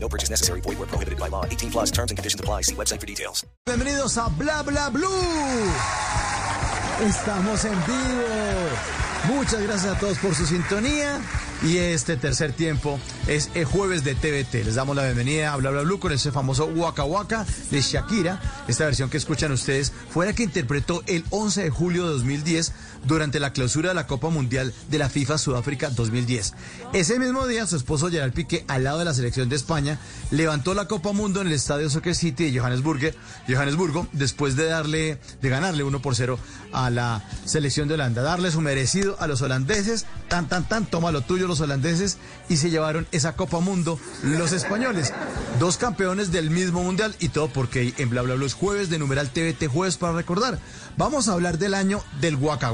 No purchase necessary. Void where prohibited by law. 18 plus terms and conditions apply. See website for details. Bienvenidos a Bla Bla Blue. Estamos en vivo. Muchas gracias a todos por su sintonía. Y este tercer tiempo es el jueves de TVT. Les damos la bienvenida a Bla Bla Blue con ese famoso Waka Waka de Shakira. Esta versión que escuchan ustedes fue la que interpretó el 11 de julio de 2010 durante la clausura de la Copa Mundial de la FIFA Sudáfrica 2010. Ese mismo día, su esposo Gerard Piqué, al lado de la selección de España, levantó la Copa Mundo en el Estadio Soccer City de Johannesburgo, Johannesburgo después de darle, de ganarle 1 por 0 a la selección de Holanda. Darle su merecido a los holandeses, tan, tan, tan, toma lo tuyo los holandeses, y se llevaron esa Copa Mundo los españoles. Dos campeones del mismo mundial y todo porque en Bla Bla Bla es jueves de numeral TVT jueves para recordar. Vamos a hablar del año del Waka,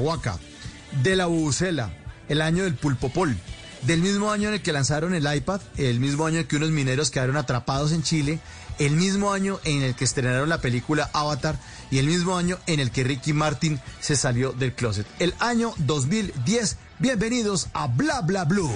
de la bubucela, el año del pulpopol, del mismo año en el que lanzaron el iPad, el mismo año en que unos mineros quedaron atrapados en Chile, el mismo año en el que estrenaron la película Avatar y el mismo año en el que Ricky Martin se salió del closet. El año 2010. Bienvenidos a Bla Bla Blue.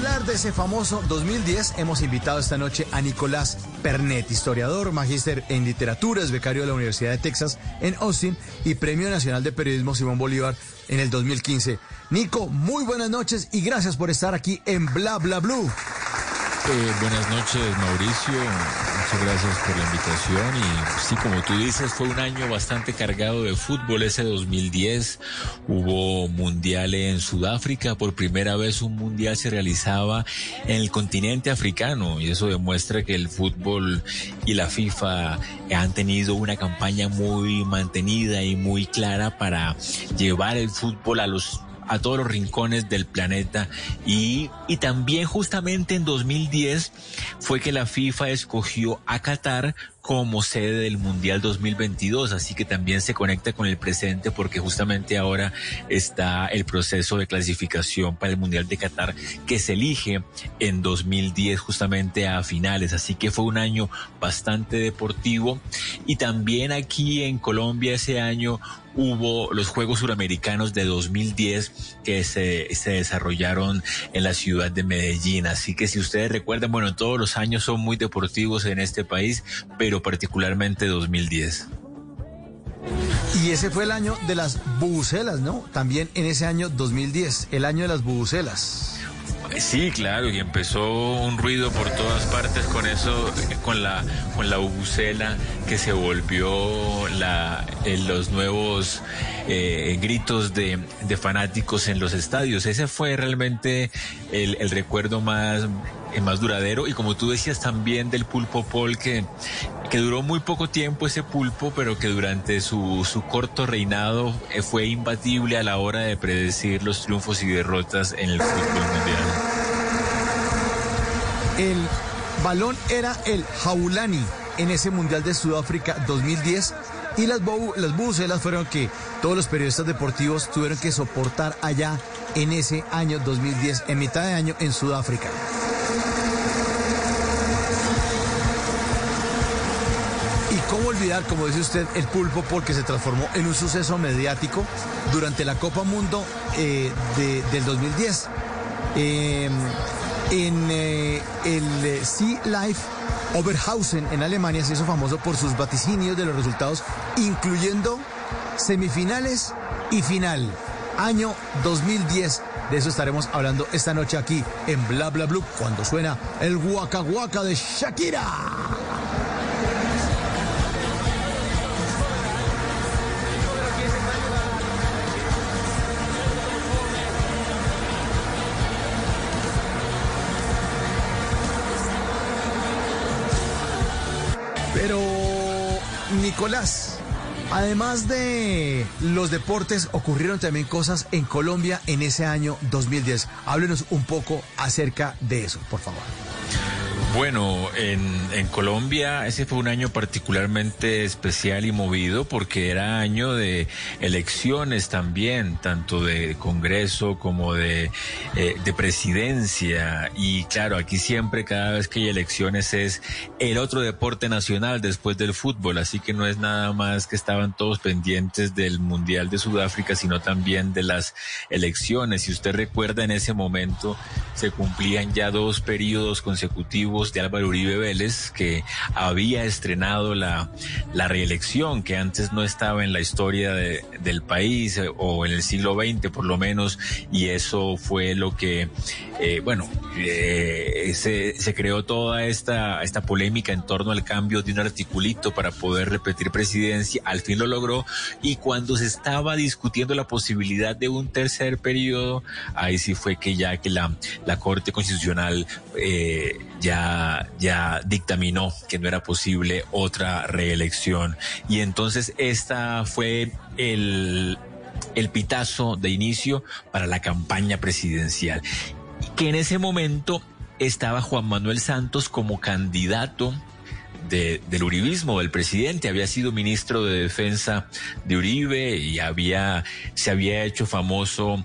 Hablar de ese famoso 2010, hemos invitado esta noche a Nicolás Pernet, historiador, magíster en literatura, es becario de la Universidad de Texas en Austin y Premio Nacional de Periodismo Simón Bolívar en el 2015. Nico, muy buenas noches y gracias por estar aquí en Bla Bla Blue. Buenas noches, Mauricio. Muchas gracias por la invitación. Y sí, como tú dices, fue un año bastante cargado de fútbol ese 2010. Hubo mundial en Sudáfrica. Por primera vez un mundial se realizaba en el continente africano. Y eso demuestra que el fútbol y la FIFA han tenido una campaña muy mantenida y muy clara para llevar el fútbol a los a todos los rincones del planeta. Y, y también justamente en 2010 fue que la FIFA escogió a Qatar como sede del Mundial 2022, así que también se conecta con el presente porque justamente ahora está el proceso de clasificación para el Mundial de Qatar que se elige en 2010 justamente a finales, así que fue un año bastante deportivo. Y también aquí en Colombia ese año hubo los Juegos Suramericanos de 2010 que se, se desarrollaron en la ciudad de Medellín. Así que si ustedes recuerdan, bueno, todos los años son muy deportivos en este país, pero particularmente 2010. Y ese fue el año de las bubucelas, ¿no? También en ese año 2010, el año de las bubucelas. Sí, claro, y empezó un ruido por todas partes con eso, con la, con la bubucela que se volvió la, en los nuevos eh, gritos de, de, fanáticos en los estadios. Ese fue realmente el, el recuerdo más, más duradero y como tú decías también del pulpo Pol que, que duró muy poco tiempo ese pulpo, pero que durante su, su corto reinado fue imbatible a la hora de predecir los triunfos y derrotas en el fútbol mundial. El balón era el Jaulani en ese Mundial de Sudáfrica 2010 y las, las fueron que todos los periodistas deportivos tuvieron que soportar allá en ese año 2010, en mitad de año en Sudáfrica. Y cómo olvidar, como dice usted, el pulpo porque se transformó en un suceso mediático durante la Copa Mundo eh, de, del 2010. Eh, en eh, el Sea Life Oberhausen en Alemania se hizo famoso por sus vaticinios de los resultados, incluyendo semifinales y final. Año 2010. De eso estaremos hablando esta noche aquí en Bla Bla Blue cuando suena el Waka Waka de Shakira. Nicolás, Además de los deportes, ocurrieron también cosas en Colombia en ese año 2010. Háblenos un poco acerca de eso, por favor. Bueno, en, en, Colombia ese fue un año particularmente especial y movido porque era año de elecciones también, tanto de Congreso como de, eh, de presidencia. Y claro, aquí siempre, cada vez que hay elecciones, es el otro deporte nacional después del fútbol. Así que no es nada más que estaban todos pendientes del Mundial de Sudáfrica, sino también de las elecciones. Si usted recuerda, en ese momento se cumplían ya dos periodos consecutivos de Álvaro Uribe Vélez, que había estrenado la, la reelección, que antes no estaba en la historia del país eh, o en el siglo XX por lo menos, y eso fue lo que, eh, bueno, eh, se, se, creó toda esta, esta polémica en torno al cambio de un articulito para poder repetir presidencia, al fin lo logró, y cuando se estaba discutiendo la posibilidad de un tercer periodo, ahí sí fue que ya que la, la Corte Constitucional ya ya, dictaminó que no era posible otra reelección. Y entonces esta fue el, el pitazo de inicio para la campaña presidencial. Que en ese momento estaba Juan Manuel Santos como candidato del uribismo. Del presidente, había sido ministro de defensa de Uribe y había, se había hecho famoso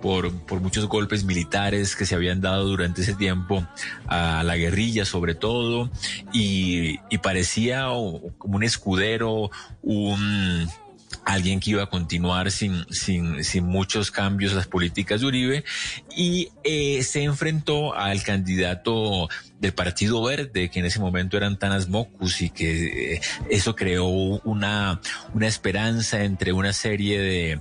por, por muchos golpes militares que se habían dado durante ese tiempo a la guerrilla sobre todo. Y, y parecía como un escudero, un alguien que iba a continuar sin, sin, sin muchos cambios las políticas de Uribe y eh, se enfrentó al candidato del Partido Verde, que en ese momento eran Tanas Mocus y que eh, eso creó una, una esperanza entre una serie de,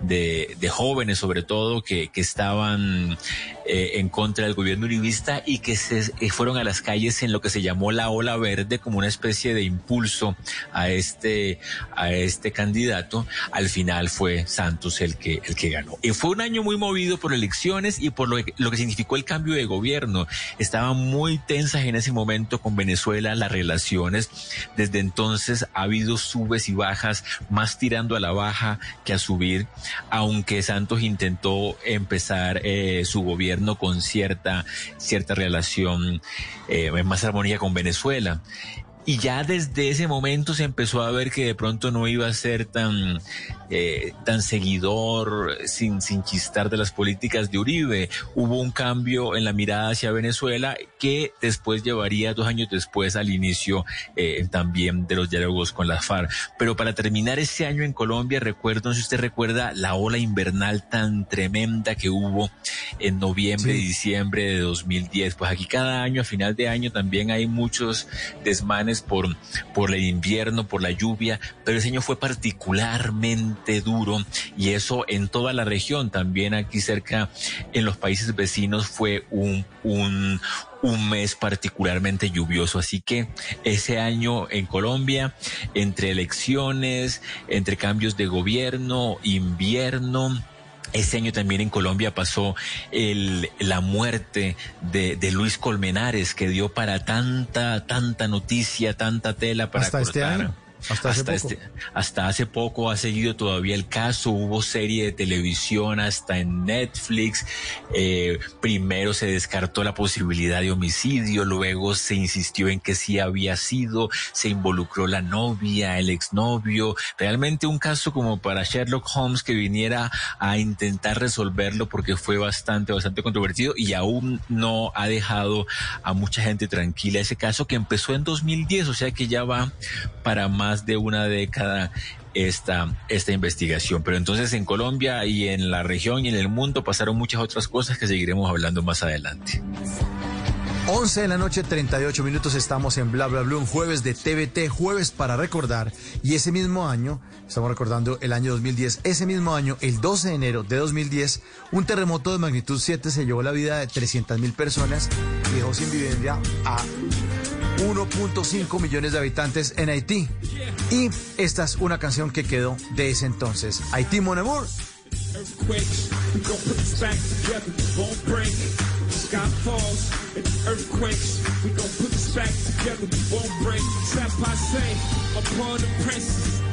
de, de, jóvenes sobre todo que, que estaban eh, en contra del gobierno uribista y que se eh, fueron a las calles en lo que se llamó la ola verde como una especie de impulso a este a este candidato. Al final fue Santos el que el que ganó. Y fue un año muy movido por elecciones y por lo que, significó el cambio de gobierno. Estaban muy tensas en ese momento con Venezuela las relaciones. Desde entonces ha habido subes y bajas más tirando a la baja que a subir aunque Santos intentó empezar eh, su gobierno con cierta, cierta relación eh, más armonía con Venezuela. Y ya desde ese momento se empezó a ver que de pronto no iba a ser tan, eh, tan seguidor, sin, sin chistar de las políticas de Uribe. Hubo un cambio en la mirada hacia Venezuela que después llevaría dos años después al inicio eh, también de los diálogos con la FARC. Pero para terminar ese año en Colombia, recuerdo, no sé si usted recuerda la ola invernal tan tremenda que hubo en noviembre y diciembre de 2010. Pues aquí cada año, a final de año, también hay muchos desmanes por, por el invierno, por la lluvia, pero ese año fue particularmente duro y eso en toda la región, también aquí cerca en los países vecinos fue un, un, un mes particularmente lluvioso. Así que ese año en Colombia, entre elecciones, entre cambios de gobierno, invierno, ese año también en Colombia pasó el, la muerte de, de, Luis Colmenares, que dio para tanta, tanta noticia, tanta tela para ¿Hasta Este año? Hasta, hace poco. Este, hasta hace poco ha seguido todavía el caso, hubo serie de televisión hasta en Netflix, eh, primero se descartó la posibilidad de homicidio, luego se insistió en que sí había sido, se involucró la novia, el exnovio, realmente un caso como para Sherlock Holmes que viniera a intentar resolverlo porque fue bastante, bastante controvertido y aún no ha dejado a mucha gente tranquila ese caso que empezó en 2010, o sea que ya va para más de una década esta, esta investigación. Pero entonces en Colombia y en la región y en el mundo pasaron muchas otras cosas que seguiremos hablando más adelante. 11 de la noche, 38 minutos, estamos en Bla Bla Blue, un jueves de TVT, jueves para recordar. Y ese mismo año, estamos recordando el año 2010, ese mismo año, el 12 de enero de 2010, un terremoto de magnitud 7 se llevó la vida de 300 mil personas y dejó sin vivienda a 1.5 millones de habitantes en Haití. Y esta es una canción que quedó de ese entonces. Haití, Mon Amour.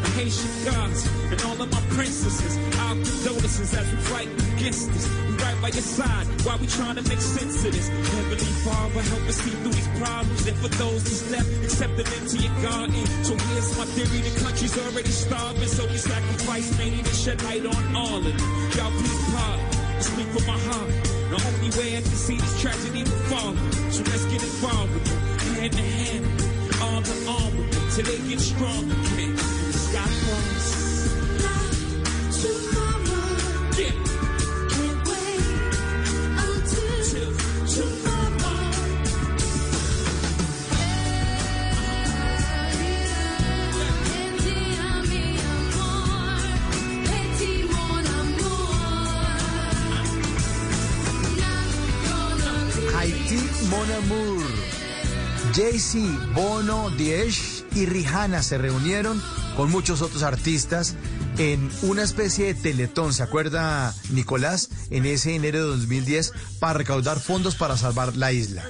The Haitian gods, and all of my princesses. Our condolences as we fight against this. We right by your side while we trying to make sense of this. Heavenly Father, help us see through these problems. And for those who's left, accept them into your garden. So here's my theory, the country's already starving. So we sacrifice many to shed light on all of them. Y'all please pardon, speak from my heart. The only way I can see this tragedy will fall. So let's get involved with them, hand in hand, arm in arm with them, till they get strong again. Jay-Z, Bono, Diez y Rihanna se reunieron con muchos otros artistas en una especie de teletón, ¿se acuerda Nicolás? En ese enero de 2010 para recaudar fondos para salvar la isla.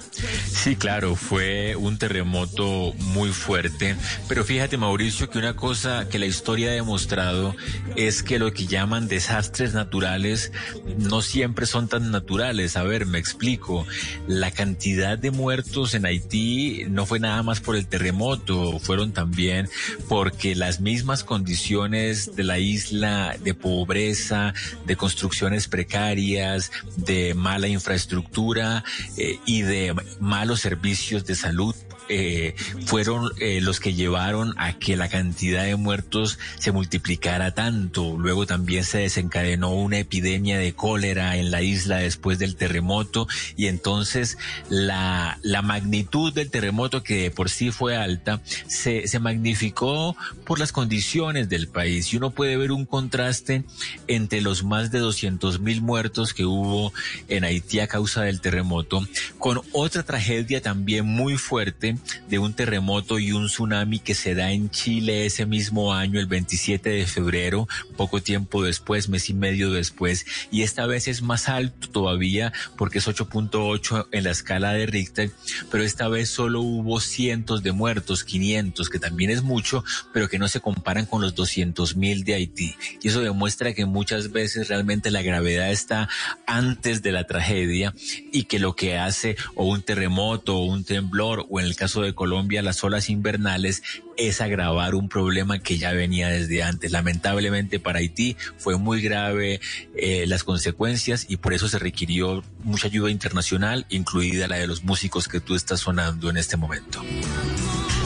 Sí, claro, fue un terremoto muy fuerte, pero fíjate Mauricio que una cosa que la historia ha demostrado es que lo que llaman desastres naturales no siempre son tan naturales. A ver, me explico. La cantidad de muertos en Haití no fue nada más por el terremoto, fueron también porque las mismas condiciones de la isla de pobreza, de construcciones precarias, de mala infraestructura eh, y de malos servicios de salud eh, fueron eh, los que llevaron a que la cantidad de muertos se multiplicara tanto. Luego también se desencadenó una epidemia de cólera en la isla después del terremoto y entonces la, la magnitud del terremoto que de por sí fue alta se, se magnificó por las condiciones del país y uno puede ver un contraste entre los más de 200 mil muertos que hubo en Haití a causa del terremoto con otra tragedia también muy fuerte de un terremoto y un tsunami que se da en Chile ese mismo año, el 27 de febrero, poco tiempo después, mes y medio después, y esta vez es más alto todavía porque es 8.8 en la escala de Richter, pero esta vez solo hubo cientos de muertos, 500, que también es mucho, pero que no se comparan con los 200 mil de Haití. Y eso demuestra que muchas veces realmente la gravedad está antes de la tragedia y que lo que hace o un terremoto o un temblor o en el caso de Colombia las olas invernales es agravar un problema que ya venía desde antes. Lamentablemente para Haití fue muy grave eh, las consecuencias y por eso se requirió mucha ayuda internacional, incluida la de los músicos que tú estás sonando en este momento.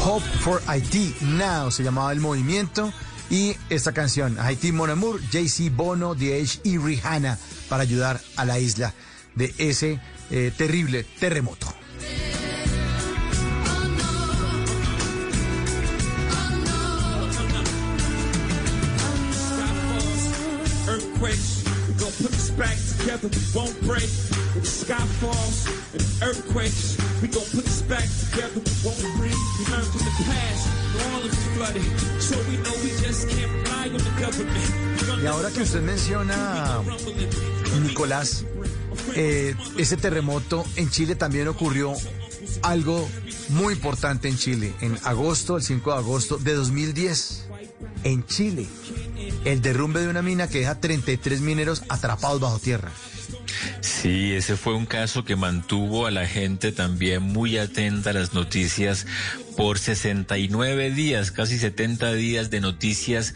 Hope for Haití Now se llamaba el movimiento y esta canción, Haití Mon Amour, Jay-Z, Bono, DH y Rihanna para ayudar a la isla de ese eh, terrible terremoto. Earthquakes. We gon' put this back together, we won't break. When the sky falls and earthquakes, we gon' put this back together, we won't break. We learned from the past, New Orleans flooded, so we know we just can't rely on the government. Y ahora que usted menciona, Nicolás, eh, ese terremoto en Chile también ocurrió algo muy importante en Chile. En agosto, el 5 de agosto de 2010, en Chile, el derrumbe de una mina que deja 33 mineros atrapados bajo tierra. Sí, ese fue un caso que mantuvo a la gente también muy atenta a las noticias por 69 días, casi 70 días de noticias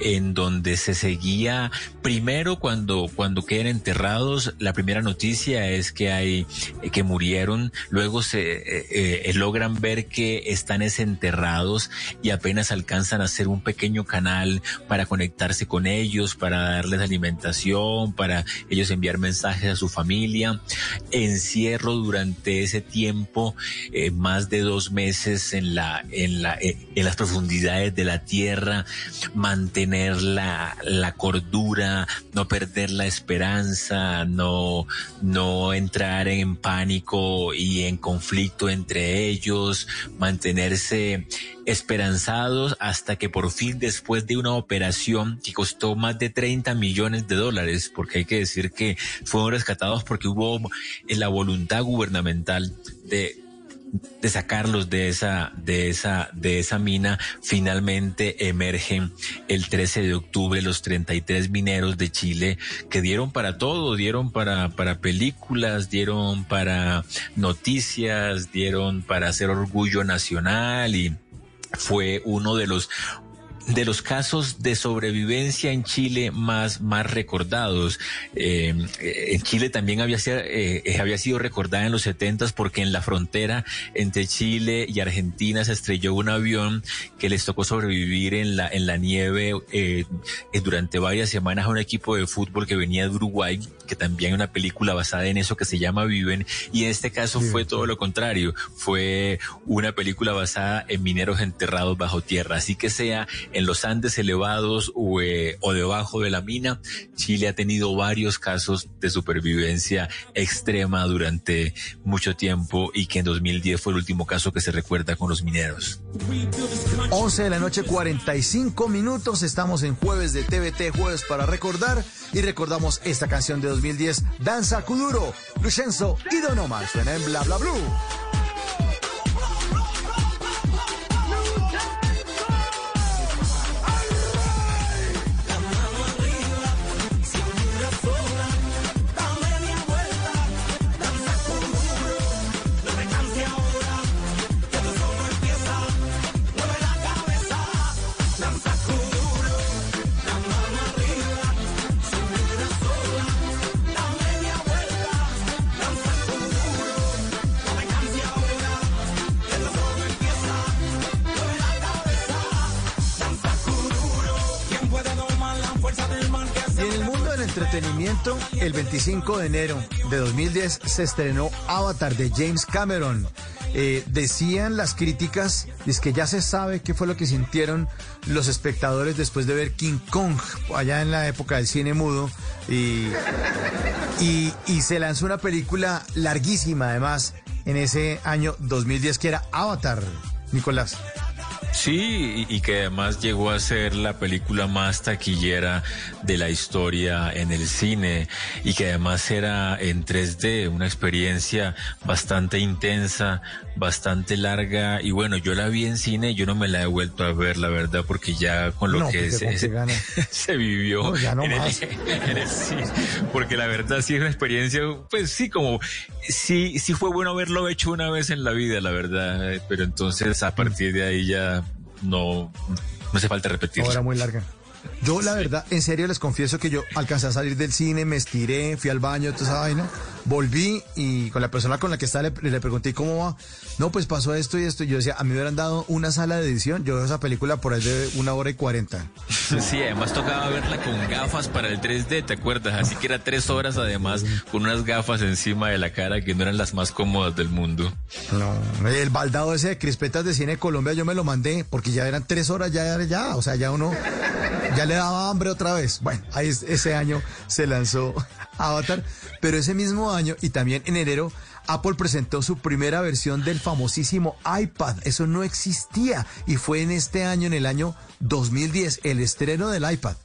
en donde se seguía primero cuando cuando quedan enterrados la primera noticia es que hay que murieron luego se eh, eh, logran ver que están desenterrados y apenas alcanzan a hacer un pequeño canal para conectarse con ellos para darles alimentación para ellos enviar mensajes a su familia. Encierro durante ese tiempo eh, más de dos meses en la en la en las profundidades de la tierra. Mantener la, la cordura no perder la esperanza no no entrar en pánico y en conflicto entre ellos. Mantenerse esperanzados hasta que por fin después de una operación que costó más de 30 millones de dólares porque hay que decir que fueron rescatados porque hubo la voluntad gubernamental de de sacarlos de esa, de esa, de esa mina, finalmente emergen el 13 de octubre los 33 mineros de Chile que dieron para todo, dieron para, para películas, dieron para noticias, dieron para hacer orgullo nacional y fue uno de los de los casos de sobrevivencia en Chile más, más recordados. Eh, en Chile también había, eh, había sido recordada en los setentas porque en la frontera entre Chile y Argentina se estrelló un avión que les tocó sobrevivir en la, en la nieve eh, durante varias semanas a un equipo de fútbol que venía de Uruguay, que también hay una película basada en eso que se llama Viven, y en este caso fue todo lo contrario, fue una película basada en mineros enterrados bajo tierra, así que sea en los Andes elevados eh, o, debajo de la mina, Chile ha tenido varios casos de supervivencia extrema durante mucho tiempo y que en 2010 fue el último caso que se recuerda con los mineros. 11 de la noche, 45 minutos. Estamos en jueves de TVT, jueves para recordar. Y recordamos esta canción de 2010, Danza Kuduro, Lucenzo y Don Omar. Suena en Bla Bla Blue. Entretenimiento, el 25 de enero de 2010 se estrenó Avatar de James Cameron. Eh, decían las críticas, es que ya se sabe qué fue lo que sintieron los espectadores después de ver King Kong, allá en la época del cine mudo, y, y, y se lanzó una película larguísima además en ese año 2010 que era Avatar, Nicolás. Sí, y, que además llegó a ser la película más taquillera de la historia en el cine y que además era en 3D, una experiencia bastante intensa, bastante larga. Y bueno, yo la vi en cine, yo no me la he vuelto a ver, la verdad, porque ya con lo que se, vivió en, El, cine, porque la verdad sí es una experiencia, pues sí, como, sí, sí fue bueno haberlo hecho una vez en la vida, la verdad, pero entonces a partir de ahí ya no, no hace falta repetirlo. Era muy larga. Yo, la verdad, en serio les confieso que yo alcancé a salir del cine, me estiré, fui al baño, toda esa vaina, volví y con la persona con la que estaba le, pregunté cómo va. No, pues pasó esto y esto. Y yo decía, a mí me hubieran dado una sala de edición. Yo veo esa película por ahí de una hora y cuarenta. Sí, además tocaba verla con gafas para el 3D, ¿te acuerdas? Así que era tres horas además con unas gafas encima de la cara que no eran las más cómodas del mundo. No, el baldado ese de crispetas de cine de Colombia yo me lo mandé porque ya eran tres horas, ya, ya, o sea, ya uno ya le daba hambre otra vez. Bueno, ahí ese año se lanzó Avatar, pero ese mismo año y también en enero Apple presentó su primera versión del famosísimo iPad. Eso no existía y fue en este año, en el año 2010, el estreno del iPad.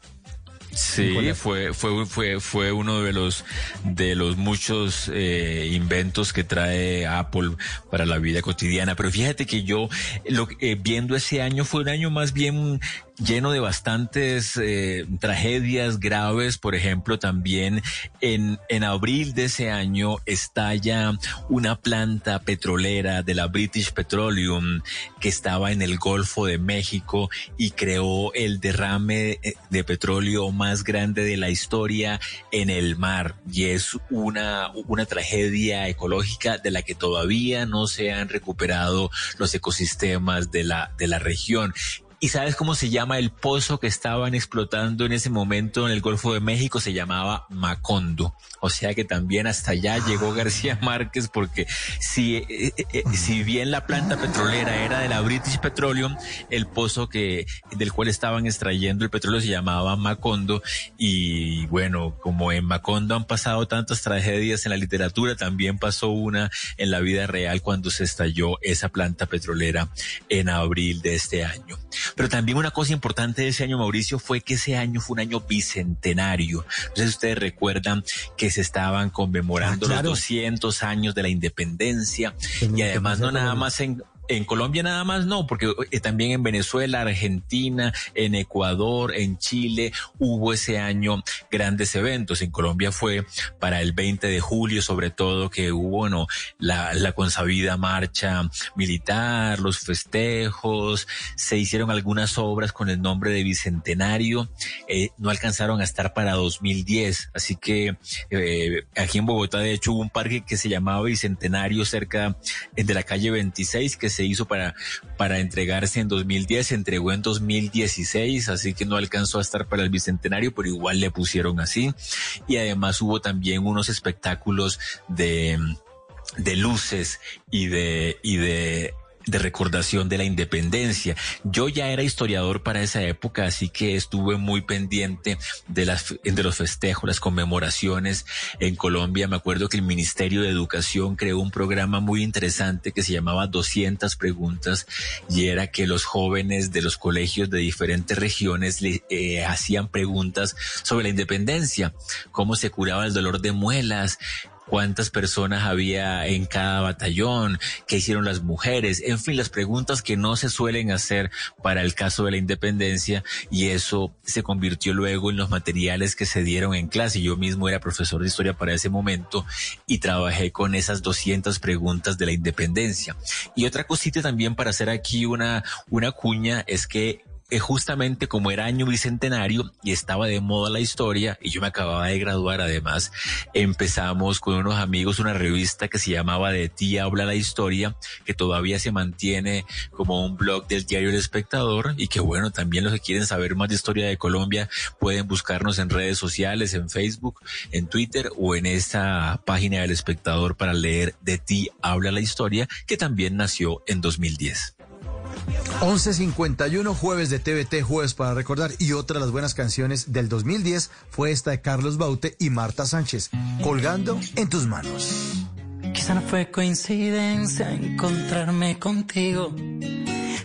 Sí, fue, fue, fue, fue uno de los, de los muchos eh, inventos que trae Apple para la vida cotidiana. Pero fíjate que yo, lo, eh, viendo ese año, fue un año más bien lleno de bastantes eh, tragedias graves. Por ejemplo, también en, en abril de ese año estalla una planta petrolera de la British Petroleum que estaba en el Golfo de México y creó el derrame eh, de petróleo más grande de la historia en el mar. Y es una, una tragedia ecológica de la que todavía no se han recuperado los ecosistemas de la, de la región. ¿Y sabes cómo se llama el pozo que estaban explotando en ese momento en el Golfo de México? Se llamaba Macondo. O sea que también hasta allá llegó García Márquez porque si, eh, eh, eh, si bien la planta petrolera era de la British Petroleum, el pozo que, del cual estaban extrayendo el petróleo se llamaba Macondo. Y bueno, como en Macondo han pasado tantas tragedias en la literatura, también pasó una en la vida real cuando se estalló esa planta petrolera en abril de este año. Pero también una cosa importante de ese año, Mauricio, fue que ese año fue un año bicentenario. Entonces ustedes recuerdan que se estaban conmemorando Ah, claro. los 200 años de la independencia y además no nada más en en Colombia nada más no, porque eh, también en Venezuela, Argentina, en Ecuador, en Chile, hubo ese año grandes eventos. En Colombia fue para el 20 de julio, sobre todo, que hubo bueno, la, la consabida marcha militar, los festejos, se hicieron algunas obras con el nombre de Bicentenario, eh, no alcanzaron a estar para 2010, así que eh, aquí en Bogotá, de hecho, hubo un parque que se llamaba Bicentenario cerca de la calle 26 que se hizo para, para entregarse en 2010, se entregó en 2016, así que no alcanzó a estar para el Bicentenario, pero igual le pusieron así. Y además hubo también unos espectáculos de, de luces y de, y de, de recordación de la independencia. Yo ya era historiador para esa época, así que estuve muy pendiente de las de los festejos, las conmemoraciones en Colombia. Me acuerdo que el Ministerio de Educación creó un programa muy interesante que se llamaba 200 preguntas y era que los jóvenes de los colegios de diferentes regiones le eh, hacían preguntas sobre la independencia, cómo se curaba el dolor de muelas, cuántas personas había en cada batallón, qué hicieron las mujeres, en fin, las preguntas que no se suelen hacer para el caso de la independencia y eso se convirtió luego en los materiales que se dieron en clase. Yo mismo era profesor de historia para ese momento y trabajé con esas 200 preguntas de la independencia. Y otra cosita también para hacer aquí una, una cuña es que justamente como era año bicentenario y estaba de moda la historia y yo me acababa de graduar además, empezamos con unos amigos una revista que se llamaba De ti habla la historia, que todavía se mantiene como un blog del diario El Espectador y que bueno, también los que quieren saber más de historia de Colombia pueden buscarnos en redes sociales, en Facebook, en Twitter o en esta página del Espectador para leer De ti habla la historia, que también nació en 2010. 11.51 jueves de TVT, jueves para recordar. Y otra de las buenas canciones del 2010 fue esta de Carlos Baute y Marta Sánchez, Colgando en tus manos. Quizá no fue coincidencia encontrarme contigo.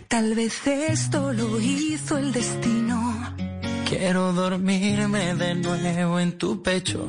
Tal vez esto lo hizo el destino. Quiero dormirme de nuevo en tu pecho.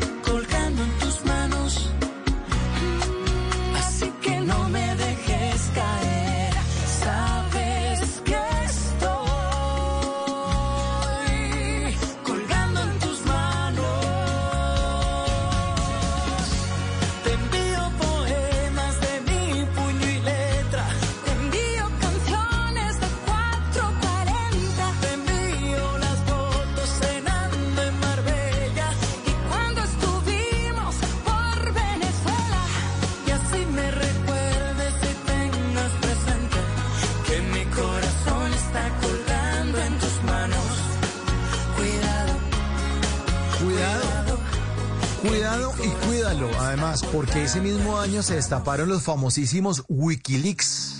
Además, porque ese mismo año se destaparon los famosísimos Wikileaks.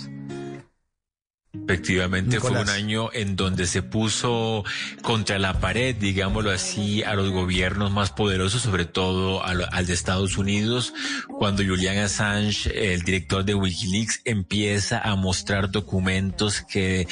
Efectivamente fue un año en donde se puso contra la pared, digámoslo así, a los gobiernos más poderosos, sobre todo al, al de Estados Unidos, cuando Julian Assange, el director de Wikileaks, empieza a mostrar documentos que,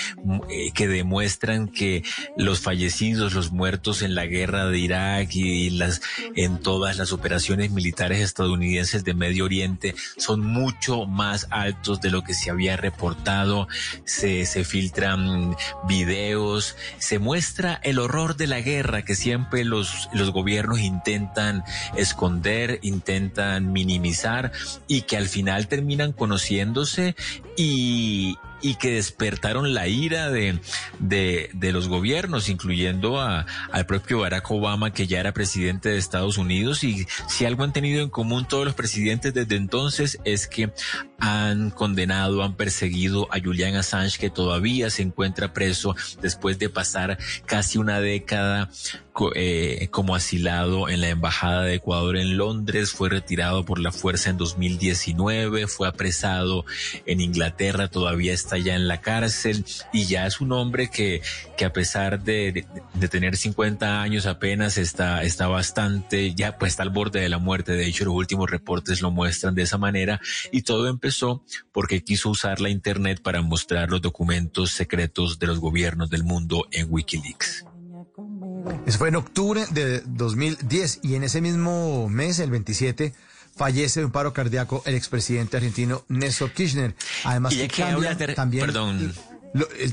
eh, que demuestran que los fallecidos, los muertos en la guerra de Irak y las, en todas las operaciones militares estadounidenses de Medio Oriente son mucho más altos de lo que se había reportado. Se, se filtran videos, se muestra el horror de la guerra que siempre los, los gobiernos intentan esconder, intentan minimizar y que al final terminan conociéndose y, y que despertaron la ira de, de, de los gobiernos, incluyendo a, al propio Barack Obama, que ya era presidente de Estados Unidos. Y si algo han tenido en común todos los presidentes desde entonces es que han condenado, han perseguido a Julian Assange, que todavía se encuentra preso después de pasar casi una década eh, como asilado en la Embajada de Ecuador en Londres, fue retirado por la fuerza en 2019, fue apresado en Inglaterra, todavía está ya en la cárcel y ya es un hombre que, que a pesar de, de, tener 50 años apenas está, está bastante, ya pues está al borde de la muerte. De hecho, los últimos reportes lo muestran de esa manera y todo empezó porque quiso usar la Internet para mostrar los documentos secretos de los gobiernos del mundo en Wikileaks. Eso fue en octubre de 2010 y en ese mismo mes, el 27, fallece de un paro cardíaco el expresidente argentino Néstor Kirchner. Además, y que de, también perdón.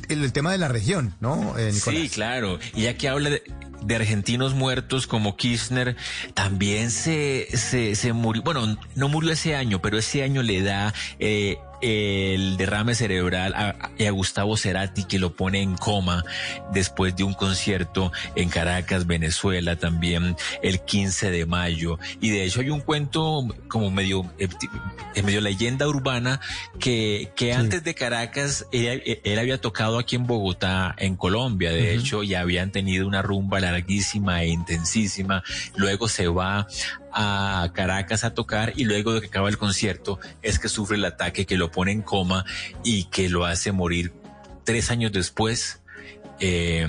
el, tema de la región, ¿no, eh, Sí, claro. Y ya que habla de, de argentinos muertos como Kirchner, también se, se, se, murió, bueno, no murió ese año, pero ese año le da eh, el derrame cerebral a, a, Gustavo Cerati que lo pone en coma después de un concierto en Caracas, Venezuela, también el 15 de mayo. Y de hecho hay un cuento como medio, eh, medio leyenda urbana que, que antes de Caracas él, había tocado aquí en Bogotá, en Colombia, de hecho, y habían tenido una rumba larguísima e intensísima. Luego se va a Caracas a tocar y luego de que acaba el concierto es que sufre el ataque que lo pone en coma y que lo hace morir tres años después. Eh,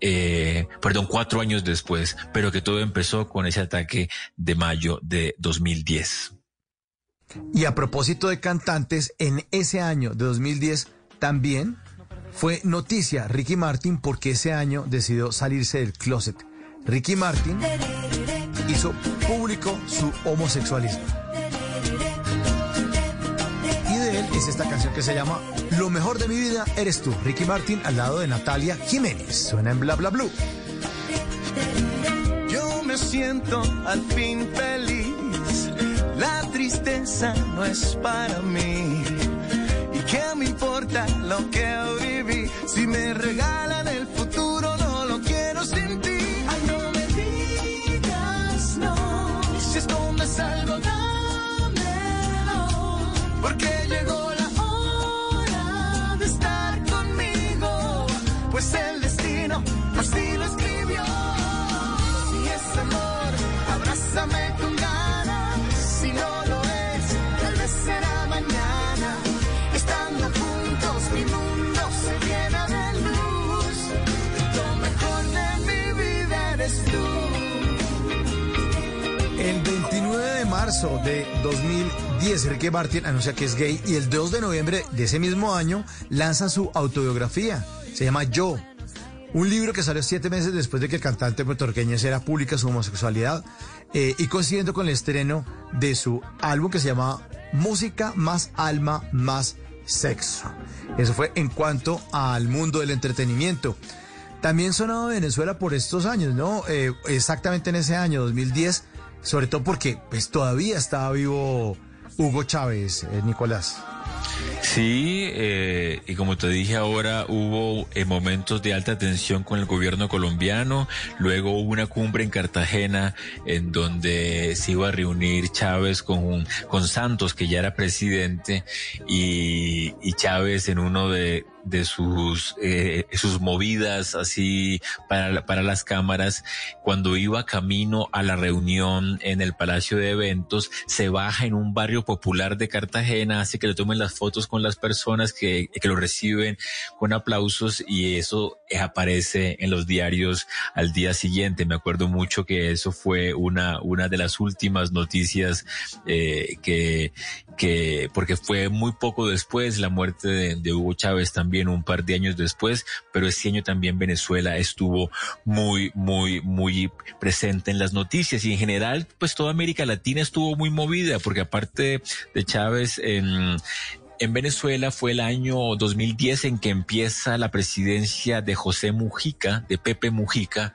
eh, perdón, cuatro años después, pero que todo empezó con ese ataque de mayo de 2010. Y a propósito de cantantes, en ese año de 2010 también fue noticia Ricky Martin porque ese año decidió salirse del closet. Ricky Martin hizo público su homosexualismo. Y de él es esta canción que se llama Lo mejor de mi vida eres tú, Ricky Martin al lado de Natalia Jiménez. Suena en bla bla blue. Yo me siento al fin feliz. La tristeza no es para mí. ¿Y qué me importa lo que viví si me regalan El 29 de marzo de 2010, Enrique Martin anuncia que es gay y el 2 de noviembre de ese mismo año lanza su autobiografía. Se llama Yo. Un libro que salió siete meses después de que el cantante puertorriqueño hiciera pública su homosexualidad eh, y coincidiendo con el estreno de su álbum que se llama Música más alma más sexo. Eso fue en cuanto al mundo del entretenimiento. También sonado Venezuela por estos años, ¿no? Eh, exactamente en ese año, 2010 sobre todo porque pues todavía estaba vivo Hugo Chávez, eh, Nicolás. Sí, eh, y como te dije ahora, hubo eh, momentos de alta tensión con el gobierno colombiano, luego hubo una cumbre en Cartagena en donde se iba a reunir Chávez con, con Santos, que ya era presidente, y, y Chávez en uno de, de sus, eh, sus movidas así para, para las cámaras, cuando iba camino a la reunión en el Palacio de Eventos, se baja en un barrio popular de Cartagena, hace que le tomen las fotos con las personas que, que lo reciben con aplausos y eso aparece en los diarios al día siguiente. Me acuerdo mucho que eso fue una, una de las últimas noticias eh, que, que, porque fue muy poco después la muerte de, de Hugo Chávez también un par de años después, pero este año también Venezuela estuvo muy, muy, muy presente en las noticias y en general, pues toda América Latina estuvo muy movida, porque aparte de Chávez, en, en Venezuela fue el año 2010 en que empieza la presidencia de José Mujica, de Pepe Mujica,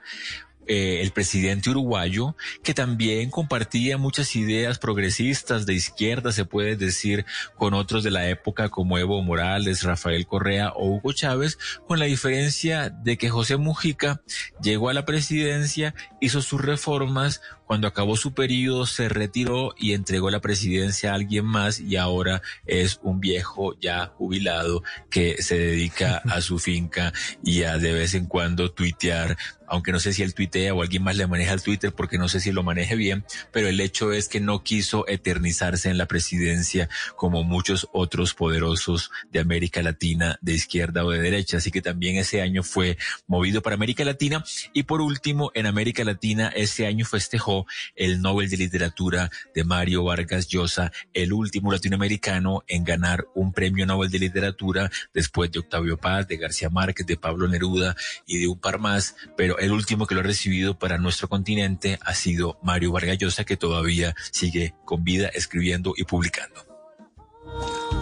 eh, el presidente uruguayo, que también compartía muchas ideas progresistas de izquierda, se puede decir, con otros de la época como Evo Morales, Rafael Correa o Hugo Chávez, con la diferencia de que José Mujica llegó a la presidencia, hizo sus reformas, cuando acabó su periodo se retiró y entregó la presidencia a alguien más y ahora es un viejo ya jubilado que se dedica a su finca y a de vez en cuando tuitear aunque no sé si él tuitea o alguien más le maneja el Twitter porque no sé si lo maneje bien, pero el hecho es que no quiso eternizarse en la presidencia como muchos otros poderosos de América Latina de izquierda o de derecha. Así que también ese año fue movido para América Latina. Y por último, en América Latina, ese año festejó el Nobel de Literatura de Mario Vargas Llosa, el último latinoamericano en ganar un premio Nobel de Literatura después de Octavio Paz, de García Márquez, de Pablo Neruda y de un par más, pero el último que lo ha recibido para nuestro continente ha sido Mario Vargas Llosa, que todavía sigue con vida escribiendo y publicando.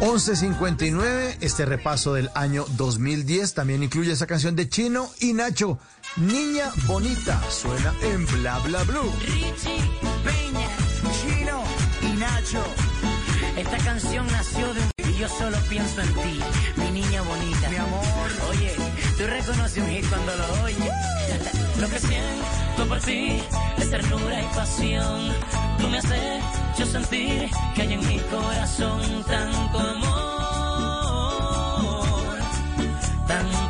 11.59, este repaso del año 2010 también incluye esa canción de Chino y Nacho, Niña Bonita, suena en Bla Bla Blue. Richie Peña, Chino y Nacho. Esta canción nació de un... Y yo solo pienso en ti, mi niña bonita. Mi amor. Oye, tú reconoces un hit cuando lo oyes. Lo que siento por ti es ternura y pasión. Tú me has hecho sentir que hay en mi corazón tanto amor. Tanto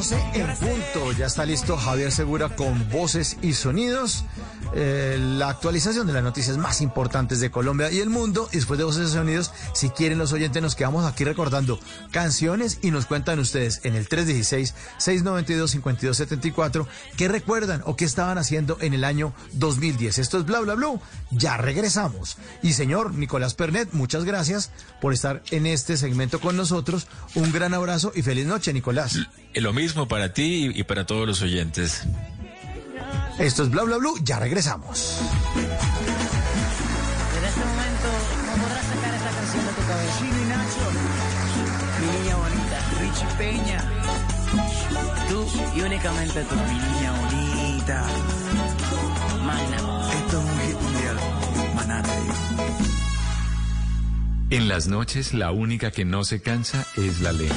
12 en punto, ya está listo Javier Segura con voces y sonidos. Eh, la actualización de las noticias más importantes de Colombia y el mundo. Y después de voces y sonidos, si quieren los oyentes, nos quedamos aquí recordando canciones y nos cuentan ustedes en el 316-692-5274 qué recuerdan o qué estaban haciendo en el año 2010. Esto es Bla Bla Blue. Ya regresamos. Y señor Nicolás Pernet, muchas gracias por estar en este segmento con nosotros. Un gran abrazo y feliz noche, Nicolás. Lo mismo para ti y para todos los oyentes. Esto es Bla Bla Blue, ya regresamos. Desde este momento no podrás sacar esta canción de tu cabeza. Chino y Nacho, Mi niña bonita, Richie Peña. Tú y únicamente tú. mi niña bonita. Magna. Esto es un hit mundial. Maná te digo. En las noches la única que no se cansa es la lengua.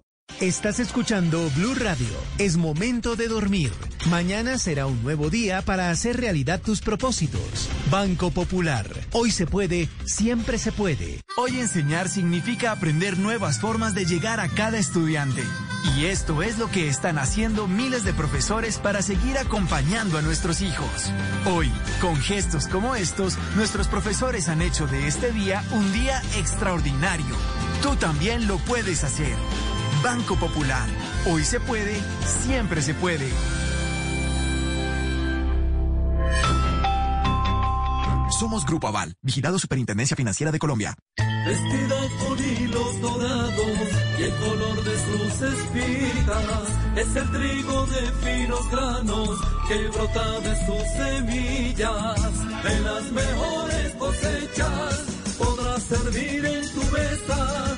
Estás escuchando Blue Radio. Es momento de dormir. Mañana será un nuevo día para hacer realidad tus propósitos. Banco Popular. Hoy se puede, siempre se puede. Hoy enseñar significa aprender nuevas formas de llegar a cada estudiante. Y esto es lo que están haciendo miles de profesores para seguir acompañando a nuestros hijos. Hoy, con gestos como estos, nuestros profesores han hecho de este día un día extraordinario. Tú también lo puedes hacer. Banco Popular. Hoy se puede, siempre se puede. Somos Grupo Aval, vigilado Superintendencia Financiera de Colombia. Vestida con hilos dorados y el color de sus espigas es el trigo de finos granos que brota de sus semillas. De las mejores cosechas podrás servir en tu mesa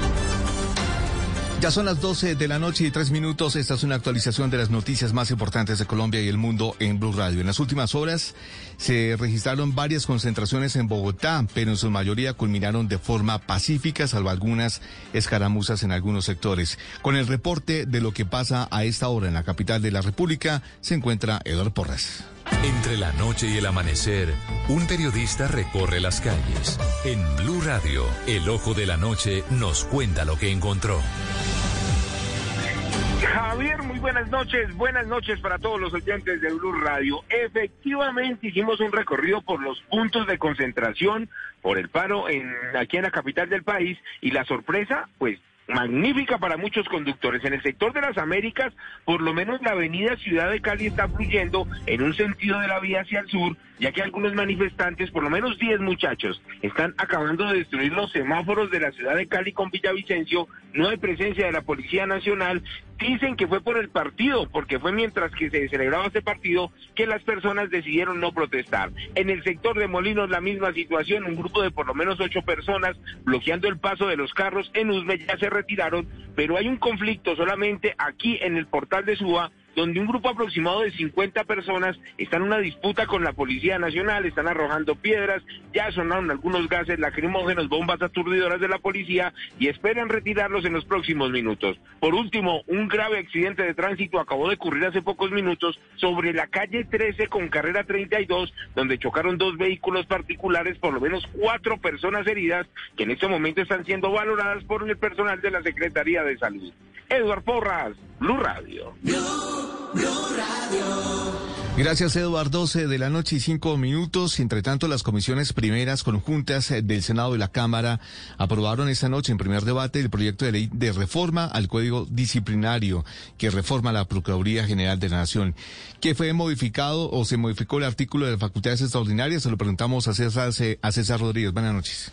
Ya son las 12 de la noche y tres minutos. Esta es una actualización de las noticias más importantes de Colombia y el mundo en Blue Radio. En las últimas horas se registraron varias concentraciones en Bogotá, pero en su mayoría culminaron de forma pacífica, salvo algunas escaramuzas en algunos sectores. Con el reporte de lo que pasa a esta hora en la capital de la República, se encuentra Eduardo Porras. Entre la noche y el amanecer, un periodista recorre las calles. En Blue Radio, el ojo de la noche nos cuenta lo que encontró. Javier, muy buenas noches. Buenas noches para todos los oyentes de Blue Radio. Efectivamente, hicimos un recorrido por los puntos de concentración por el paro en, aquí en la capital del país y la sorpresa, pues magnífica para muchos conductores. En el sector de las Américas, por lo menos la avenida Ciudad de Cali está fluyendo en un sentido de la vía hacia el sur, ya que algunos manifestantes, por lo menos 10 muchachos, están acabando de destruir los semáforos de la ciudad de Cali con Villavicencio. No hay presencia de la Policía Nacional. Dicen que fue por el partido, porque fue mientras que se celebraba este partido que las personas decidieron no protestar. En el sector de Molinos la misma situación, un grupo de por lo menos ocho personas bloqueando el paso de los carros en Usme ya se retiraron, pero hay un conflicto solamente aquí en el portal de Suba donde un grupo aproximado de 50 personas están en una disputa con la Policía Nacional, están arrojando piedras, ya sonaron algunos gases lacrimógenos, bombas aturdidoras de la policía y esperan retirarlos en los próximos minutos. Por último, un grave accidente de tránsito acabó de ocurrir hace pocos minutos sobre la calle 13 con carrera 32, donde chocaron dos vehículos particulares, por lo menos cuatro personas heridas, que en este momento están siendo valoradas por el personal de la Secretaría de Salud. Eduard Porras, Blue Radio. Gracias, Eduardo. 12 de la noche y cinco minutos. Entre tanto, las comisiones primeras conjuntas eh, del Senado y la Cámara aprobaron esta noche en primer debate el proyecto de ley de reforma al Código Disciplinario que reforma la Procuraduría General de la Nación. ¿Qué fue modificado o se modificó el artículo de facultades extraordinarias? Se lo preguntamos a César, a César Rodríguez. Buenas noches.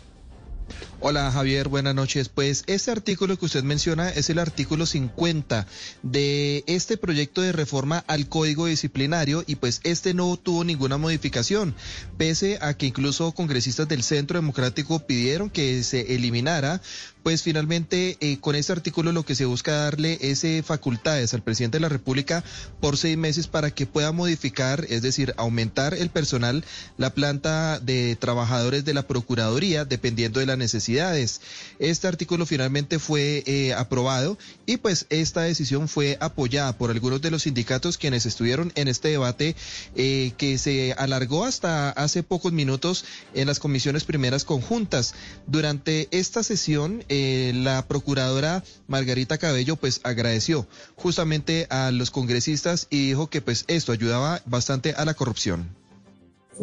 Hola Javier, buenas noches. Pues este artículo que usted menciona es el artículo 50 de este proyecto de reforma al Código Disciplinario y pues este no tuvo ninguna modificación, pese a que incluso congresistas del Centro Democrático pidieron que se eliminara pues finalmente eh, con este artículo lo que se busca darle es eh, facultades al presidente de la República por seis meses para que pueda modificar, es decir, aumentar el personal, la planta de trabajadores de la Procuraduría, dependiendo de las necesidades. Este artículo finalmente fue eh, aprobado y pues esta decisión fue apoyada por algunos de los sindicatos quienes estuvieron en este debate que se alargó hasta hace pocos minutos en las comisiones primeras conjuntas. Durante esta sesión, eh, la procuradora Margarita Cabello pues agradeció justamente a los congresistas y dijo que pues esto ayudaba bastante a la corrupción.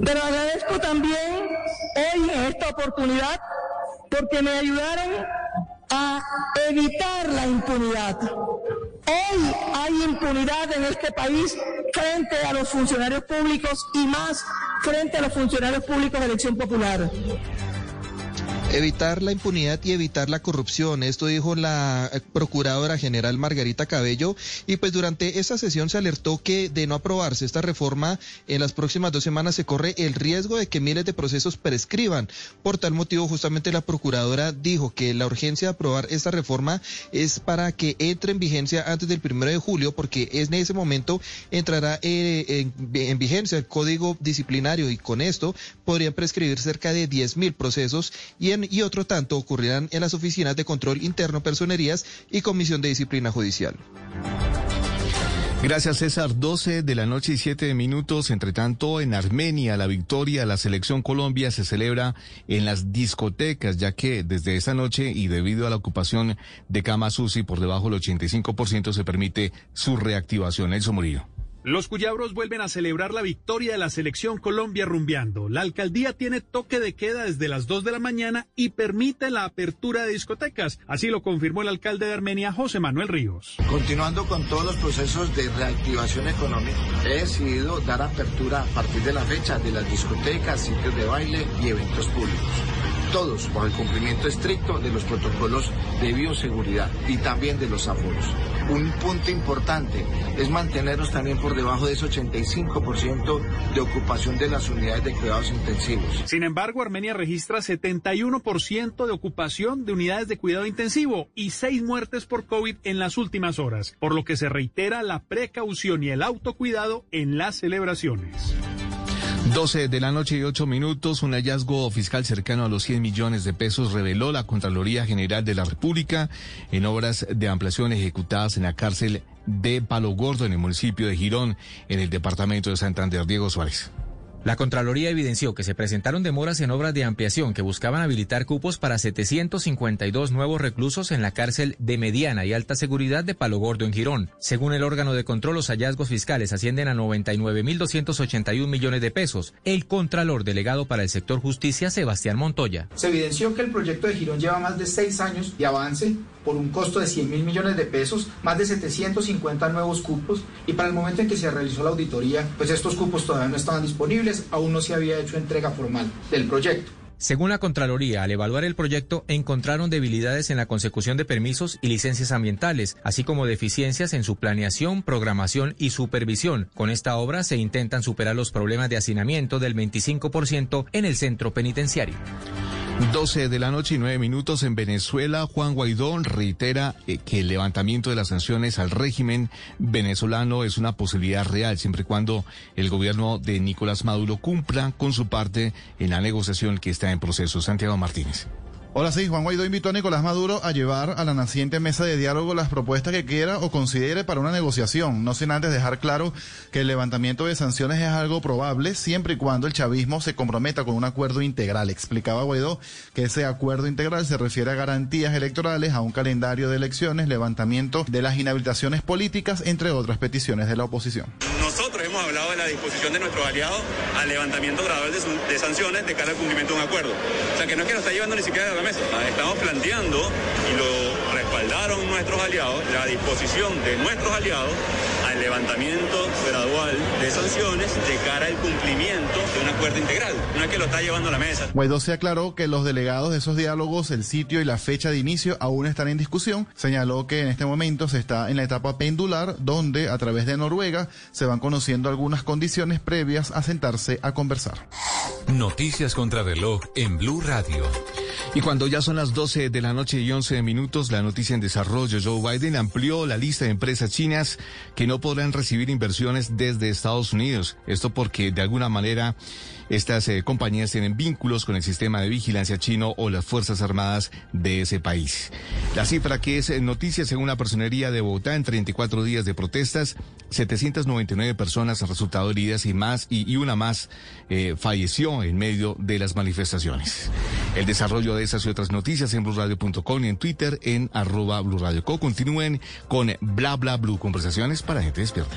Pero agradezco también hoy en esta oportunidad porque me ayudaron a evitar la impunidad. Hoy hay impunidad en este país frente a los funcionarios públicos y más frente a los funcionarios públicos de elección popular. Evitar la impunidad y evitar la corrupción, esto dijo la eh, Procuradora General Margarita Cabello y pues durante esa sesión se alertó que de no aprobarse esta reforma en las próximas dos semanas se corre el riesgo de que miles de procesos prescriban. Por tal motivo justamente la Procuradora dijo que la urgencia de aprobar esta reforma es para que entre en vigencia antes del primero de julio porque en ese momento entrará eh, en, vigencia el Código Disciplinario y con esto podrían prescribir cerca de 10 mil procesos y y otro tanto ocurrirán en las oficinas de control interno, personerías y comisión de disciplina judicial. Gracias César. 12 de la noche y 7 minutos. Entre tanto, en Armenia la victoria de la selección Colombia se celebra en las discotecas, ya que desde esa noche y debido a la ocupación de camas UCI por debajo del 85% se permite su reactivación. Elso Murillo. Los cuyabros vuelven a celebrar la victoria de la selección Colombia rumbeando. La alcaldía tiene toque de queda desde las 2 de la mañana y permite la apertura de discotecas. Así lo confirmó el alcalde de Armenia, José Manuel Ríos. Continuando con todos los procesos de reactivación económica, he decidido dar apertura a partir de la fecha de las discotecas, sitios de baile y eventos públicos. Todos bajo el cumplimiento estricto de los protocolos de bioseguridad y también de los aforos. Un punto importante es mantenernos también por debajo de ese 85% de ocupación de las unidades de cuidados intensivos. Sin embargo, Armenia registra 71% de ocupación de unidades de cuidado intensivo y seis muertes por COVID en las últimas horas, por lo que se reitera la precaución y el autocuidado en las celebraciones. 12 de la noche y 8 minutos, un hallazgo fiscal cercano a los 100 millones de pesos reveló la Contraloría General de la República en obras de ampliación ejecutadas en la cárcel de Palo Gordo en el municipio de Girón, en el departamento de Santander. Diego Suárez. La Contraloría evidenció que se presentaron demoras en obras de ampliación que buscaban habilitar cupos para 752 nuevos reclusos en la cárcel de mediana y alta seguridad de Palo Gordo en Girón. Según el órgano de control, los hallazgos fiscales ascienden a 99.281 millones de pesos. El Contralor delegado para el sector justicia, Sebastián Montoya. Se evidenció que el proyecto de Girón lleva más de seis años de avance por un costo de 100 mil millones de pesos, más de 750 nuevos cupos y para el momento en que se realizó la auditoría, pues estos cupos todavía no estaban disponibles, aún no se había hecho entrega formal del proyecto. Según la Contraloría, al evaluar el proyecto encontraron debilidades en la consecución de permisos y licencias ambientales, así como deficiencias en su planeación, programación y supervisión. Con esta obra se intentan superar los problemas de hacinamiento del 25% en el centro penitenciario. 12 de la noche y 9 minutos en Venezuela, Juan Guaidó reitera eh, que el levantamiento de las sanciones al régimen venezolano es una posibilidad real siempre y cuando el gobierno de Nicolás Maduro cumpla con su parte en la negociación que está en proceso. Santiago Martínez. Hola, sí, Juan Guaidó invitó a Nicolás Maduro a llevar a la naciente mesa de diálogo las propuestas que quiera o considere para una negociación, no sin antes dejar claro que el levantamiento de sanciones es algo probable siempre y cuando el chavismo se comprometa con un acuerdo integral. Explicaba Guaidó que ese acuerdo integral se refiere a garantías electorales, a un calendario de elecciones, levantamiento de las inhabilitaciones políticas, entre otras peticiones de la oposición. Hablado de la disposición de nuestros aliados al levantamiento gradual de, de sanciones de cara al cumplimiento de un acuerdo. O sea, que no es que nos está llevando ni siquiera a la mesa. Estamos planteando, y lo respaldaron nuestros aliados, la disposición de nuestros aliados levantamiento gradual de sanciones de cara al cumplimiento de un acuerdo integral. No es que lo está llevando a la mesa. Guaidó se aclaró que los delegados de esos diálogos, el sitio y la fecha de inicio aún están en discusión. Señaló que en este momento se está en la etapa pendular, donde a través de Noruega se van conociendo algunas condiciones previas a sentarse a conversar. Noticias contra reloj en Blue Radio. Y cuando ya son las 12 de la noche y 11 minutos, la noticia en desarrollo, Joe Biden amplió la lista de empresas chinas que no podrán recibir inversiones desde Estados Unidos. Esto porque de alguna manera estas eh, compañías tienen vínculos con el sistema de vigilancia chino o las Fuerzas Armadas de ese país. La cifra que es noticia según la personería de Bogotá en 34 días de protestas, 799 personas han resultado heridas y más y, y una más eh, falleció en medio de las manifestaciones. El desarrollo de esas y otras noticias en blurradio.com y en Twitter en arroba blurradioco. Continúen con bla bla blue conversaciones para gente despierta.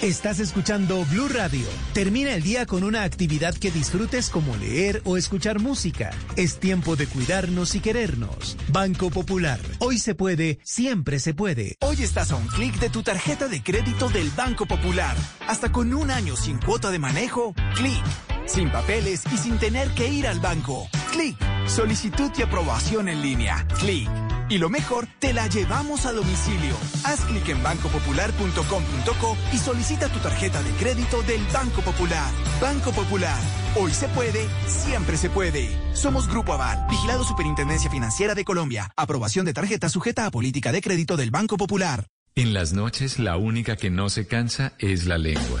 Estás escuchando Blue Radio. Termina el día con una actividad que disfrutes como leer o escuchar música. Es tiempo de cuidarnos y querernos. Banco Popular. Hoy se puede, siempre se puede. Hoy estás a un clic de tu tarjeta de crédito del Banco Popular. Hasta con un año sin cuota de manejo, clic. Sin papeles y sin tener que ir al banco. Clic. Solicitud y aprobación en línea. Clic. Y lo mejor, te la llevamos a domicilio. Haz clic en bancopopular.com.co y solicita tu tarjeta de crédito del Banco Popular. Banco Popular. Hoy se puede, siempre se puede. Somos Grupo Aval, vigilado Superintendencia Financiera de Colombia. Aprobación de tarjeta sujeta a política de crédito del Banco Popular. En las noches la única que no se cansa es la lengua.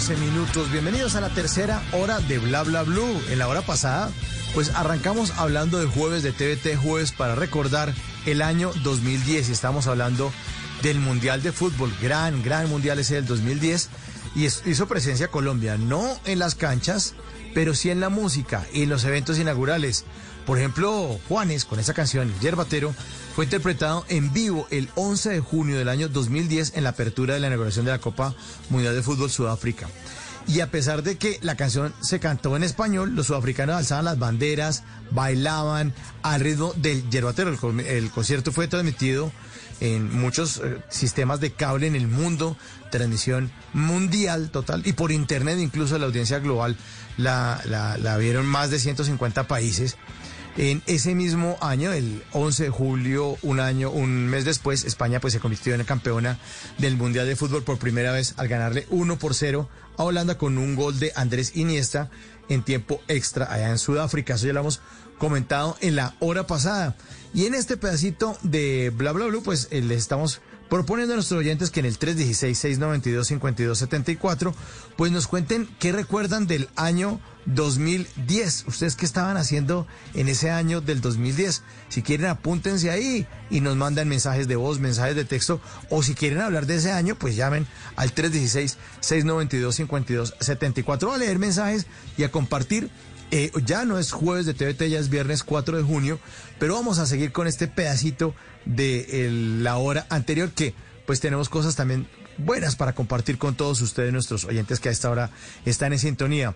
14 minutos. Bienvenidos a la tercera hora de Bla Bla Blue. En la hora pasada, pues arrancamos hablando de jueves de TVT, jueves para recordar el año 2010. Y estamos hablando del Mundial de Fútbol. Gran, gran Mundial ese del 2010. Y hizo presencia Colombia, no en las canchas, pero sí en la música y en los eventos inaugurales. Por ejemplo, Juanes, con esa canción, Yerbatero, fue interpretado en vivo el 11 de junio del año 2010 en la apertura de la inauguración de la Copa Mundial de Fútbol Sudáfrica. Y a pesar de que la canción se cantó en español, los sudafricanos alzaban las banderas, bailaban al ritmo del Yerbatero. El, el concierto fue transmitido en muchos eh, sistemas de cable en el mundo, transmisión mundial total y por internet incluso la audiencia global la, la, la vieron más de 150 países. En ese mismo año, el 11 de julio, un año, un mes después, España pues se convirtió en campeona del Mundial de Fútbol por primera vez al ganarle 1 por 0 a Holanda con un gol de Andrés Iniesta en tiempo extra allá en Sudáfrica. Eso ya lo hemos comentado en la hora pasada. Y en este pedacito de Bla Bla Blue, pues eh, les estamos proponiendo a nuestros oyentes que en el 316-692-5274, pues nos cuenten qué recuerdan del año 2010. ¿Ustedes qué estaban haciendo en ese año del 2010? Si quieren, apúntense ahí y nos mandan mensajes de voz, mensajes de texto, o si quieren hablar de ese año, pues llamen al 316-692-5274 a leer mensajes y a compartir. Eh, ya no es jueves de TVT, ya es viernes 4 de junio, pero vamos a seguir con este pedacito de el- la hora anterior que pues tenemos cosas también buenas para compartir con todos ustedes, nuestros oyentes que a esta hora están en sintonía.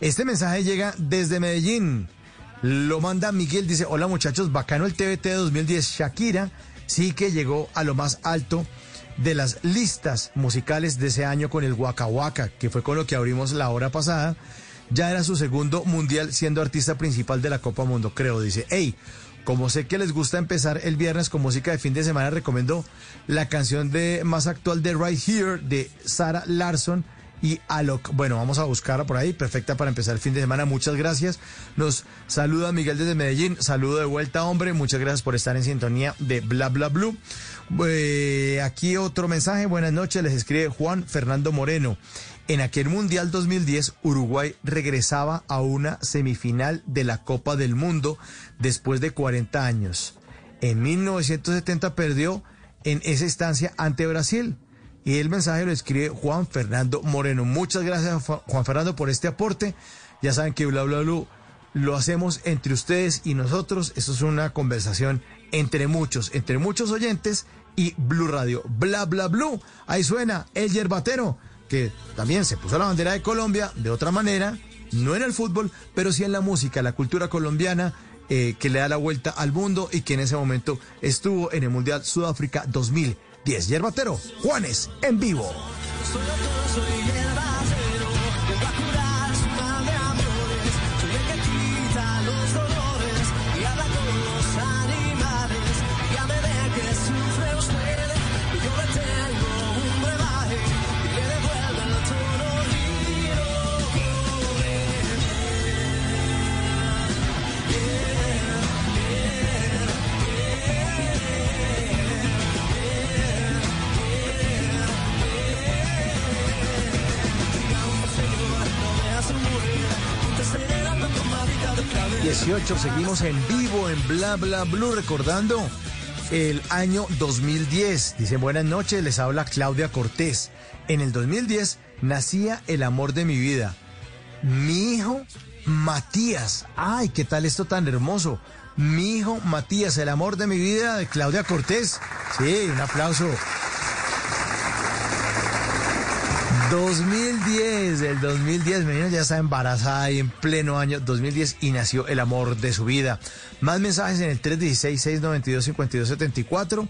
Este mensaje llega desde Medellín. Lo manda Miguel, dice, hola muchachos, bacano el de 2010. Shakira sí que llegó a lo más alto de las listas musicales de ese año con el Waka Waka, que fue con lo que abrimos la hora pasada. Ya era su segundo mundial siendo artista principal de la Copa Mundo, creo. Dice, hey, como sé que les gusta empezar el viernes con música de fin de semana, recomiendo la canción de más actual de Right Here de Sarah Larson y Alok. Bueno, vamos a buscarla por ahí, perfecta para empezar el fin de semana. Muchas gracias. Nos saluda Miguel desde Medellín. Saludo de vuelta, hombre. Muchas gracias por estar en sintonía de Bla Bla Blue. Eh, aquí otro mensaje. Buenas noches. Les escribe Juan Fernando Moreno. En aquel Mundial 2010, Uruguay regresaba a una semifinal de la Copa del Mundo después de 40 años. En 1970 perdió en esa instancia ante Brasil. Y el mensaje lo escribe Juan Fernando Moreno. Muchas gracias, Juan Fernando, por este aporte. Ya saben que Bla Bla Blue lo hacemos entre ustedes y nosotros. Esto es una conversación entre muchos, entre muchos oyentes y Blue Radio. Bla, bla, blue. Ahí suena el yerbatero, que también se puso la bandera de Colombia de otra manera, no en el fútbol, pero sí en la música, la cultura colombiana. Eh, que le da la vuelta al mundo y que en ese momento estuvo en el Mundial Sudáfrica 2010. Yerbatero, Juanes, en vivo. ...18, seguimos en vivo en Bla Bla Blue recordando el año 2010. Dicen buenas noches, les habla Claudia Cortés. En el 2010 nacía el amor de mi vida. Mi hijo Matías. Ay, qué tal esto tan hermoso. Mi hijo Matías, el amor de mi vida de Claudia Cortés. Sí, un aplauso. 2010, el 2010, menina ya está embarazada y en pleno año 2010 y nació el amor de su vida. Más mensajes en el 316-692-5274.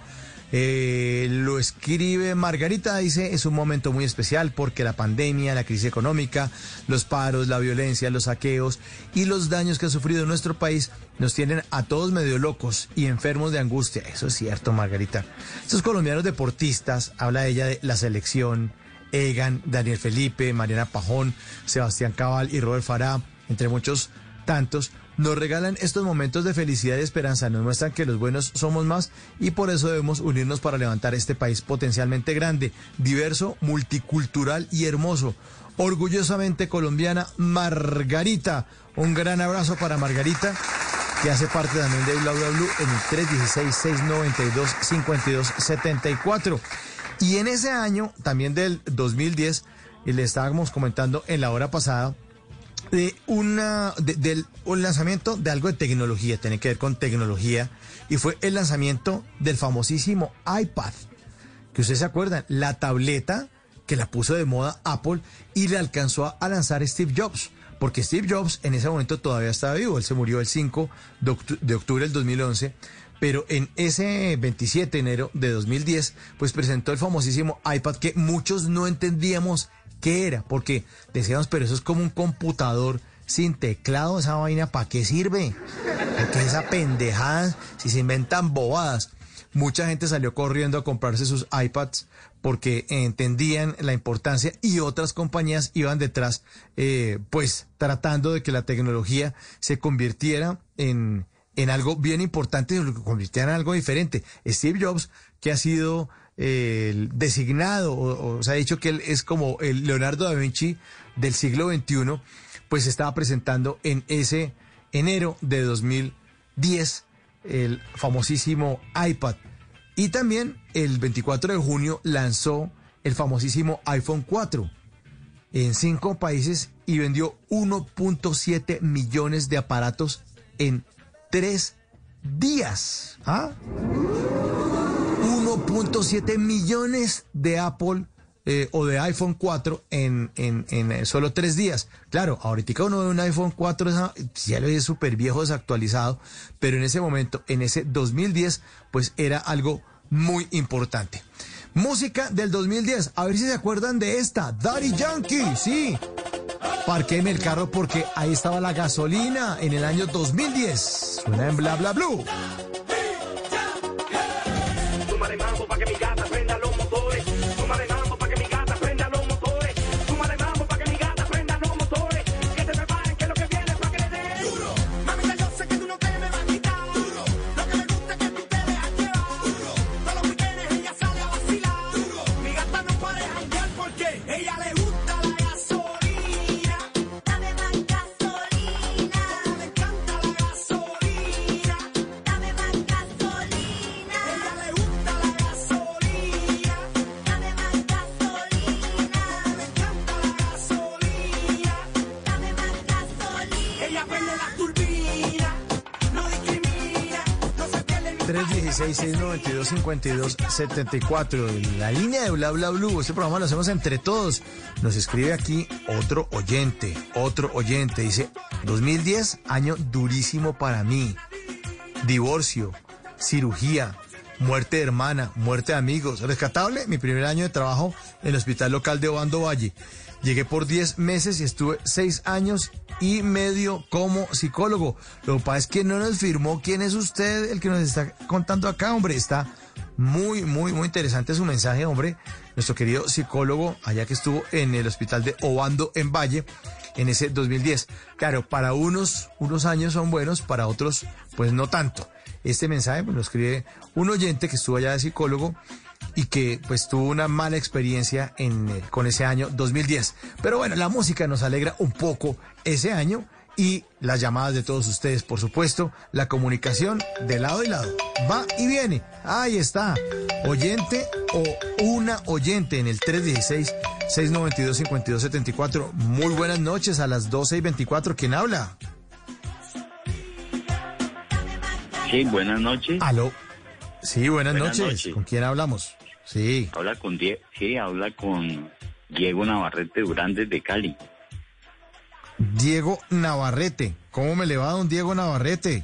Eh, lo escribe Margarita, dice, es un momento muy especial porque la pandemia, la crisis económica, los paros, la violencia, los saqueos y los daños que ha sufrido nuestro país nos tienen a todos medio locos y enfermos de angustia. Eso es cierto, Margarita. Estos colombianos deportistas, habla ella de la selección, Egan, Daniel Felipe, Mariana Pajón, Sebastián Cabal y Robert Farah, entre muchos tantos, nos regalan estos momentos de felicidad y esperanza, nos muestran que los buenos somos más y por eso debemos unirnos para levantar este país potencialmente grande, diverso, multicultural y hermoso. Orgullosamente colombiana, Margarita. Un gran abrazo para Margarita, que hace parte también de Bla Blue en el 316-692-5274. Y en ese año, también del 2010, y le estábamos comentando en la hora pasada, de una, de- del un lanzamiento de algo de tecnología, tiene que ver con tecnología, y fue el lanzamiento del famosísimo iPad, que ustedes se acuerdan, la tableta que la puso de moda Apple y le alcanzó a, lanzar Steve Jobs, porque Steve Jobs en ese momento todavía estaba vivo, él se murió el 5 de, de octubre del 2011, pero en ese 27 de enero de 2010, pues presentó el famosísimo iPad que muchos no entendíamos qué era, porque decíamos, pero eso es como un computador sin teclado, esa vaina, ¿para qué sirve? Porque esa pendejada, si se inventan bobadas. Mucha gente salió corriendo a comprarse sus iPads porque entendían la importancia y otras compañías iban detrás, eh, pues tratando de que la tecnología se convirtiera en, en algo bien importante lo convirtiera en algo diferente. Steve Jobs, que ha sido eh, designado, o, o se ha dicho que él es como el Leonardo da Vinci del siglo XXI, pues estaba presentando en ese enero de 2010 el famosísimo iPad. Y también el 24 de junio lanzó el famosísimo iPhone 4 en cinco países y vendió 1.7 millones de aparatos en tres días. ¿Ah? 1.7 millones de Apple eh, o de iPhone 4 en, en, en, eh, solo tres días. Claro, ahorita uno ve un iPhone 4, esa- ya lo ve súper viejo, desactualizado, pero en ese momento, en ese 2010, pues era algo muy importante. Música del 2010, a ver si se acuerdan de esta, Daddy Yankee, sí. Parquéme el carro porque ahí estaba la gasolina en el año 2010. Suena en bla bla blue. 316-692-5274. La línea de Bla Bla Blue. Este programa lo hacemos entre todos. Nos escribe aquí otro oyente, otro oyente. Dice, 2010, año durísimo para mí. Divorcio, cirugía, muerte de hermana, muerte de amigos. Rescatable, mi primer año de trabajo en el hospital local de Obando Valle. Llegué por 10 meses y estuve 6 años y medio como psicólogo. Lo que pasa es que no nos firmó quién es usted el que nos está contando acá, hombre. Está muy, muy, muy interesante su mensaje, hombre. Nuestro querido psicólogo, allá que estuvo en el hospital de Obando en Valle en ese 2010. Claro, para unos, unos años son buenos, para otros, pues no tanto. Este mensaje me lo escribe un oyente que estuvo allá de psicólogo y que pues tuvo una mala experiencia en, eh, con ese año 2010. Pero bueno, la música nos alegra un poco ese año y las llamadas de todos ustedes, por supuesto, la comunicación de lado y lado. Va y viene. Ahí está. Oyente o una oyente en el 316-692-5274. Muy buenas noches a las 12 y 24. ¿Quién habla? Sí, buenas noches. Aló. Sí, buenas, Buenas noches. noches. ¿Con quién hablamos? Sí. Habla con Die sí, habla con Diego Navarrete Durán desde Cali. Diego Navarrete. ¿Cómo me le va, don Diego Navarrete?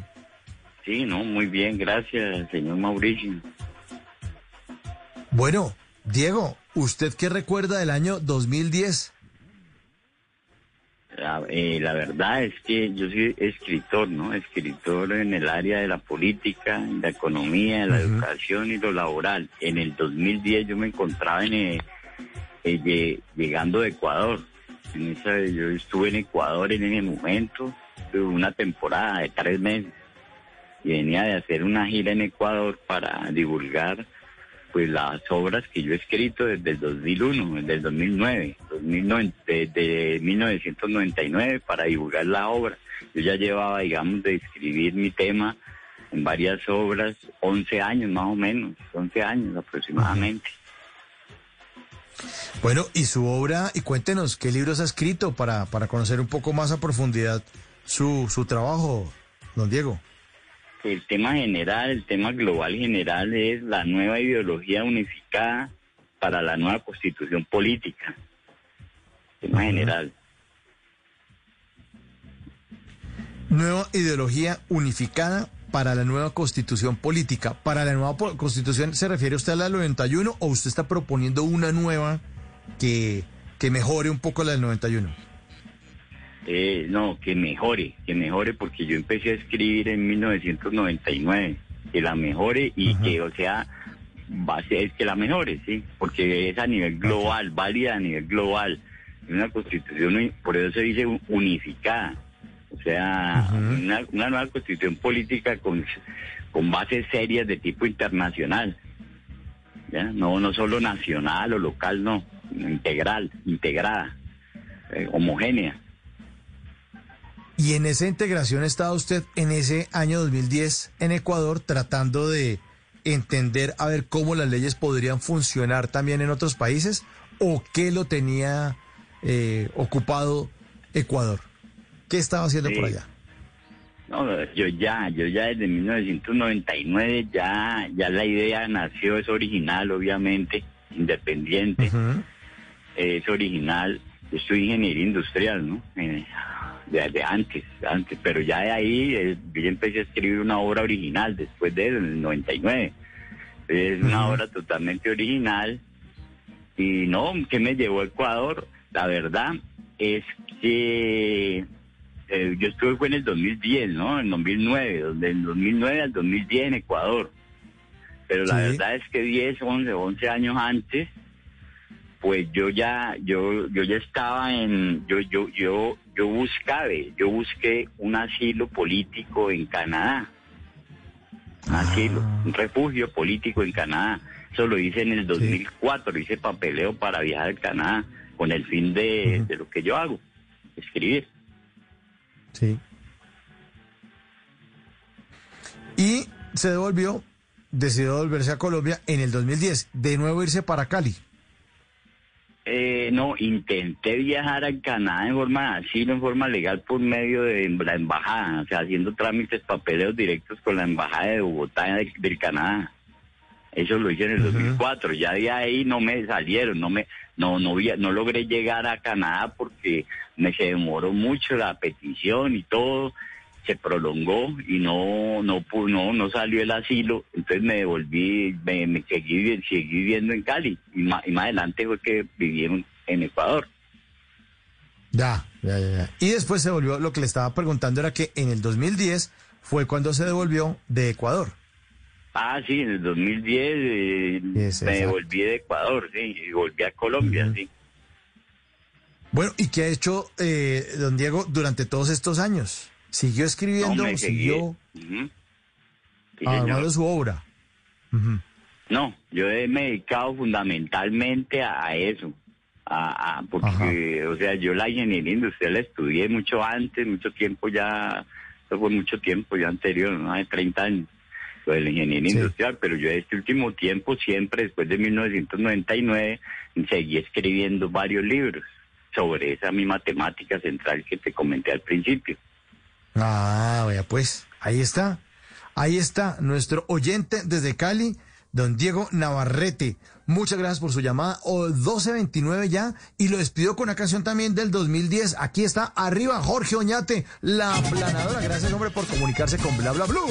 Sí, no, muy bien, gracias, señor Mauricio. Bueno, Diego, ¿usted qué recuerda del año 2010? La, eh, la verdad es que yo soy escritor, ¿no? Escritor en el área de la política, la economía, la educación y lo laboral. En el 2010 yo me encontraba en, eh, eh, lle- llegando de Ecuador. En esa- yo estuve en Ecuador en ese momento, una temporada de tres meses y venía de hacer una gira en Ecuador para divulgar pues las obras que yo he escrito desde el 2001, desde el 2009, 2009 desde 1999 para divulgar la obra. Yo ya llevaba, digamos, de escribir mi tema en varias obras, 11 años más o menos, 11 años aproximadamente. Bueno, y su obra, y cuéntenos qué libros ha escrito para, para conocer un poco más a profundidad su, su trabajo, don Diego. El tema general, el tema global general es la nueva ideología unificada para la nueva constitución política. Tema general. Nueva ideología unificada para la nueva constitución política. ¿Para la nueva constitución se refiere usted a la del 91 o usted está proponiendo una nueva que, que mejore un poco la del 91? Eh, no, que mejore, que mejore porque yo empecé a escribir en 1999, que la mejore y que, o sea, va a ser que la mejore, sí, porque es a nivel global, válida a nivel global. Es una constitución, por eso se dice un- unificada, o sea, una, una nueva constitución política con, con bases serias de tipo internacional, ¿ya? No, no solo nacional o local, no, integral, integrada, eh, homogénea. Y en esa integración estaba usted en ese año 2010 en Ecuador tratando de entender a ver cómo las leyes podrían funcionar también en otros países o qué lo tenía eh, ocupado Ecuador. ¿Qué estaba haciendo por allá? No, yo ya, yo ya desde 1999 ya, ya la idea nació, es original, obviamente, independiente, es original. Yo soy ingeniero industrial, ¿no? Eh, Desde antes, antes, pero ya de ahí eh, yo empecé a escribir una obra original después de eso, en el 99. Es una obra totalmente original. Y no, ¿qué me llevó a Ecuador? La verdad es que eh, yo estuve fue en el 2010, ¿no? En 2009, donde en 2009 al 2010 en Ecuador. Pero la Sí. verdad es que 10, 11, 11 años antes, pues yo ya, yo, yo ya estaba en, yo, yo, yo, yo buscaba, yo busqué un asilo político en Canadá. Un asilo, un refugio político en Canadá. Eso lo hice en el 2004, hice papeleo para viajar a Canadá con el fin de, de lo que yo hago, escribir. Sí. Y se devolvió, decidió volverse a Colombia en el 2010, de nuevo irse para Cali. Eh, no, intenté viajar a Canadá en forma de asilo, en forma legal por medio de la embajada, o sea, haciendo trámites, papeleos directos con la embajada de Bogotá de- del Canadá. Eso lo hice en el 2004. Ya de ahí no me salieron, no me, no, no, no logré llegar a Canadá porque me se demoró mucho la petición y todo, se prolongó y no, no, no, no salió el asilo. Entonces me devolví, me, me seguí, seguí viviendo en Cali y más, y más adelante fue que viví en, en Ecuador. Ya, ya, ya. Y después se volvió, lo que le estaba preguntando era que en el 2010 fue cuando se devolvió de Ecuador. Ah, sí, en el 2010 eh, me exacto. devolví de Ecuador, sí, y volví a Colombia, sí. Bueno, ¿y qué ha hecho eh, don Diego durante todos estos años? ¿Siguió escribiendo? No. ¿Siguió Ujú. Sí, armando su obra? No, yo he- me he dedicado fundamentalmente a, a eso, a, a- porque, o sea, yo la ingeniería industrial la estudié mucho antes, mucho tiempo ya, eso fue mucho tiempo ya anterior, más de 30 años, lo de la ingeniería industrial, pero yo este último tiempo siempre, después de 1999, seguí escribiendo varios libros sobre esa misma temática central que te comenté al principio. Ah, vaya, pues, ahí está. Ahí está nuestro oyente desde Cali, don Diego Navarrete. Muchas gracias por su llamada. O 1229 ya. Y lo despido con una canción también del 2010. Aquí está, arriba, Jorge Oñate, la planadora. Gracias, hombre, por comunicarse con Bla Bla Blue.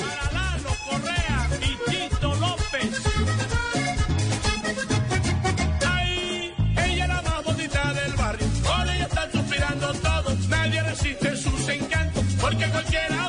Nadie resiste. Porque cualquiera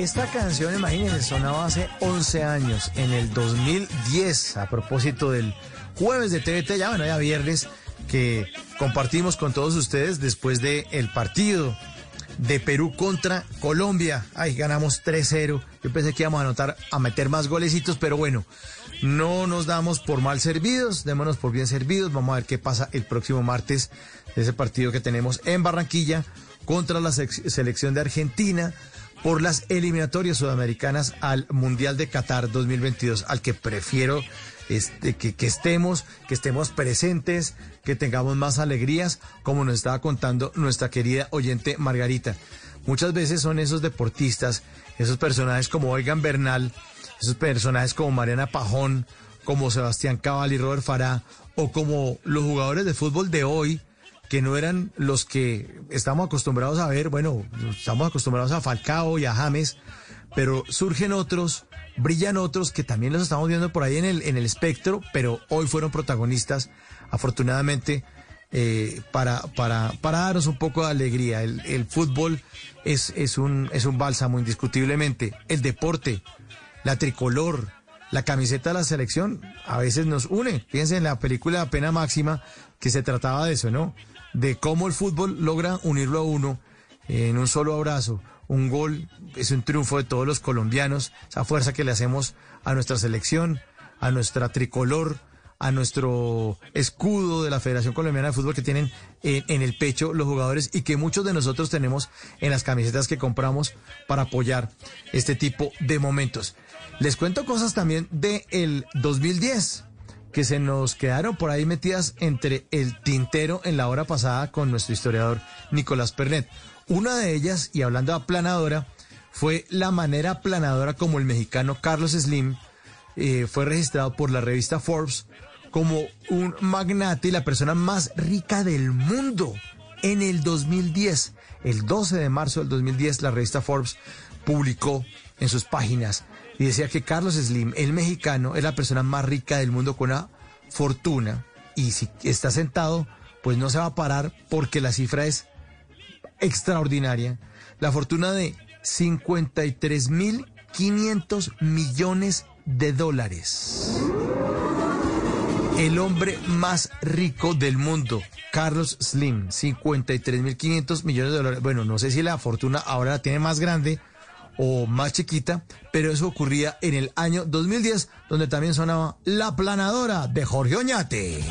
esta canción, imagínense, sonaba hace 11 años, en el 2010, a propósito del jueves de TVT, ya bueno, ya viernes, que compartimos con todos ustedes después del el partido de Perú contra Colombia. Ay, ganamos 3-0. Yo pensé que íbamos a anotar, a meter más golecitos, pero bueno, no nos damos por mal servidos, démonos por bien servidos. Vamos a ver qué pasa el próximo martes de ese partido que tenemos en Barranquilla contra la selección de Argentina por las eliminatorias sudamericanas al Mundial de Qatar 2022, al que prefiero este, que, que estemos, que estemos presentes, que tengamos más alegrías, como nos estaba contando nuestra querida oyente Margarita. Muchas veces son esos deportistas, esos personajes como Oigan Bernal, esos personajes como Mariana Pajón, como Sebastián Cabal y Robert Farah, o como los jugadores de fútbol de hoy, que no eran los que estamos acostumbrados a ver, bueno, estamos acostumbrados a Falcao y a James, pero surgen otros, brillan otros que también los estamos viendo por ahí en el, en el espectro, pero hoy fueron protagonistas, afortunadamente, eh, para, para, para darnos un poco de alegría. El, el fútbol es, es, un, es un bálsamo, indiscutiblemente. El deporte, la tricolor, la camiseta de la selección, a veces nos une. Fíjense en la película Pena Máxima, que se trataba de eso, ¿no? De cómo el fútbol logra unirlo a uno en un solo abrazo. Un gol es un triunfo de todos los colombianos, esa fuerza que le hacemos a nuestra selección, a nuestra tricolor, a nuestro escudo de la Federación Colombiana de Fútbol que tienen en, el pecho los jugadores y que muchos de nosotros tenemos en las camisetas que compramos para apoyar este tipo de momentos. Les cuento cosas también del el 2010 que se nos quedaron por ahí metidas entre el tintero en la hora pasada con nuestro historiador Nicolás Pernet. Una de ellas, y hablando de aplanadora, fue la manera aplanadora como el mexicano Carlos Slim eh, fue registrado por la revista Forbes como un magnate y la persona más rica del mundo en el 2010. el 12 de marzo del 2010 la revista Forbes publicó en sus páginas y decía que Carlos Slim, el mexicano, es la persona más rica del mundo con una fortuna y si está sentado, pues no se va a parar porque la cifra es extraordinaria. La fortuna de 53.500 millones de dólares. El hombre más rico del mundo, Carlos Slim, 53.500 millones de dólares. Bueno, no sé si la fortuna ahora la tiene más grande o más chiquita, pero eso ocurría en el año 2010, donde también sonaba La Planadora de Jorge Oñate.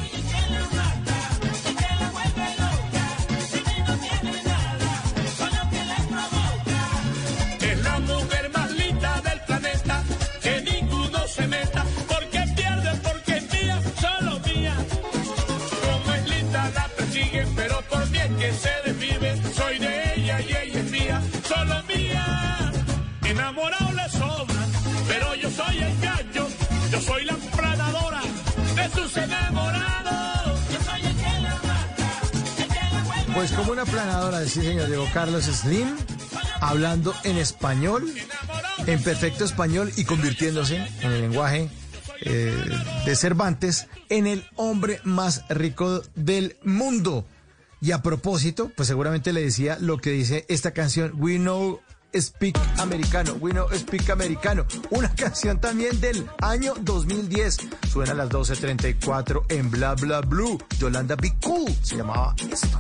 Soy el gallo, yo soy la planadora de sus enamorados. Yo soy el que la mata, el que la Pues como una planadora, sí señor, llegó Carlos Slim, hablando en español, en perfecto español y convirtiéndose en el lenguaje eh, de Cervantes en el hombre más rico del mundo. Y a propósito, pues seguramente le decía lo que dice esta canción, We Know Speak Americano, We Know Speak Americano, una canción también del año 2010. Suena a las 12.34 en Bla Bla Blue. Yolanda Be Cool se llamaba esto.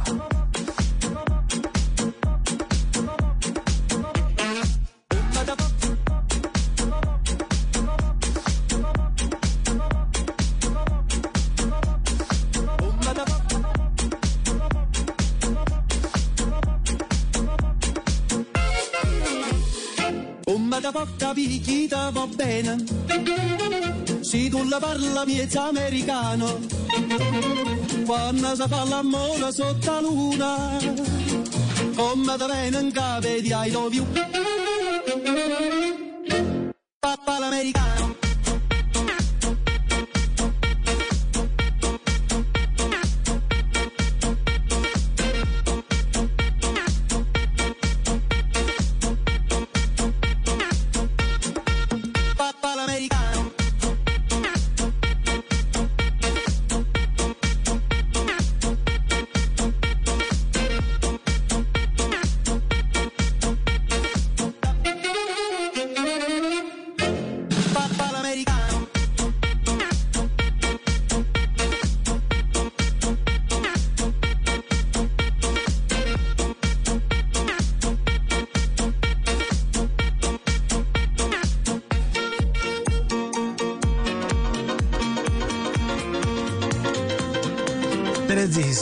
Porta picchita va bene, se tu la parla miezza americano, quando si fa l'amore sotto la luna, come da bene in capo di I love you. Papà l'americano.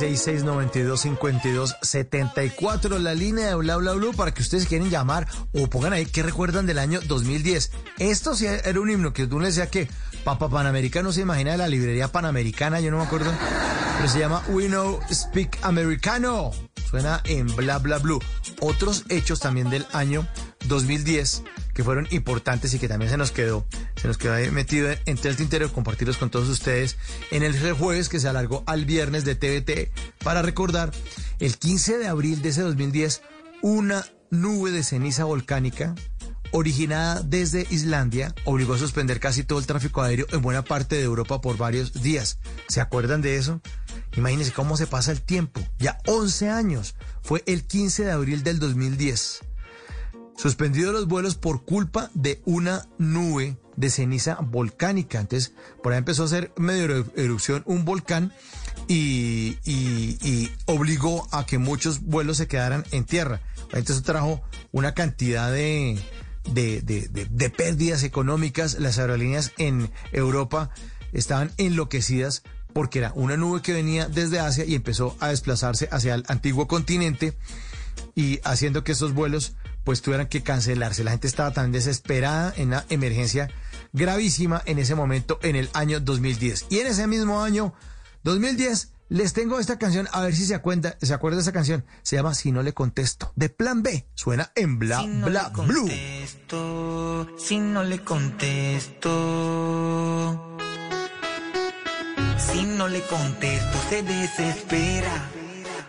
316-692-5274, la línea de Bla Bla Blue para que ustedes quieren llamar o pongan ahí qué recuerdan del año 2010. Esto sí era un himno que tú le decía que Papá Panamericano se imagina de la librería panamericana, yo no me acuerdo, pero se llama We Know Speak Americano. Suena en Bla Bla Blue. Otros hechos también del año 2010 que fueron importantes y que también se nos quedó se nos quedó metido entre el tintero compartirlos con todos ustedes en el jueves que se alargó al viernes de TVT para recordar el 15 de abril de ese 2010 una nube de ceniza volcánica originada desde Islandia obligó a suspender casi todo el tráfico aéreo en buena parte de Europa por varios días. ¿Se acuerdan de eso? Imagínense cómo se pasa el tiempo. Ya 11 años. Fue el 15 de abril del 2010 suspendido los vuelos por culpa de una nube de ceniza volcánica. Entonces, por ahí empezó a hacer medio erupción un volcán y, obligó a que muchos vuelos se quedaran en tierra. Entonces, trajo una cantidad de, de, de, de, de pérdidas económicas. Las aerolíneas en Europa estaban enloquecidas porque era una nube que venía desde Asia y empezó a desplazarse hacia el antiguo continente y haciendo que esos vuelos pues tuvieran que cancelarse. La gente estaba tan desesperada en una emergencia gravísima en ese momento en el año 2010. Y en ese mismo año 2010 les tengo esta canción, a ver si se acuerda, se acuerda de esa canción. Se llama Si no le contesto, de Plan B. Suena en Bla si no Bla le Blue. contesto, Si no le contesto. Si no le contesto, se desespera.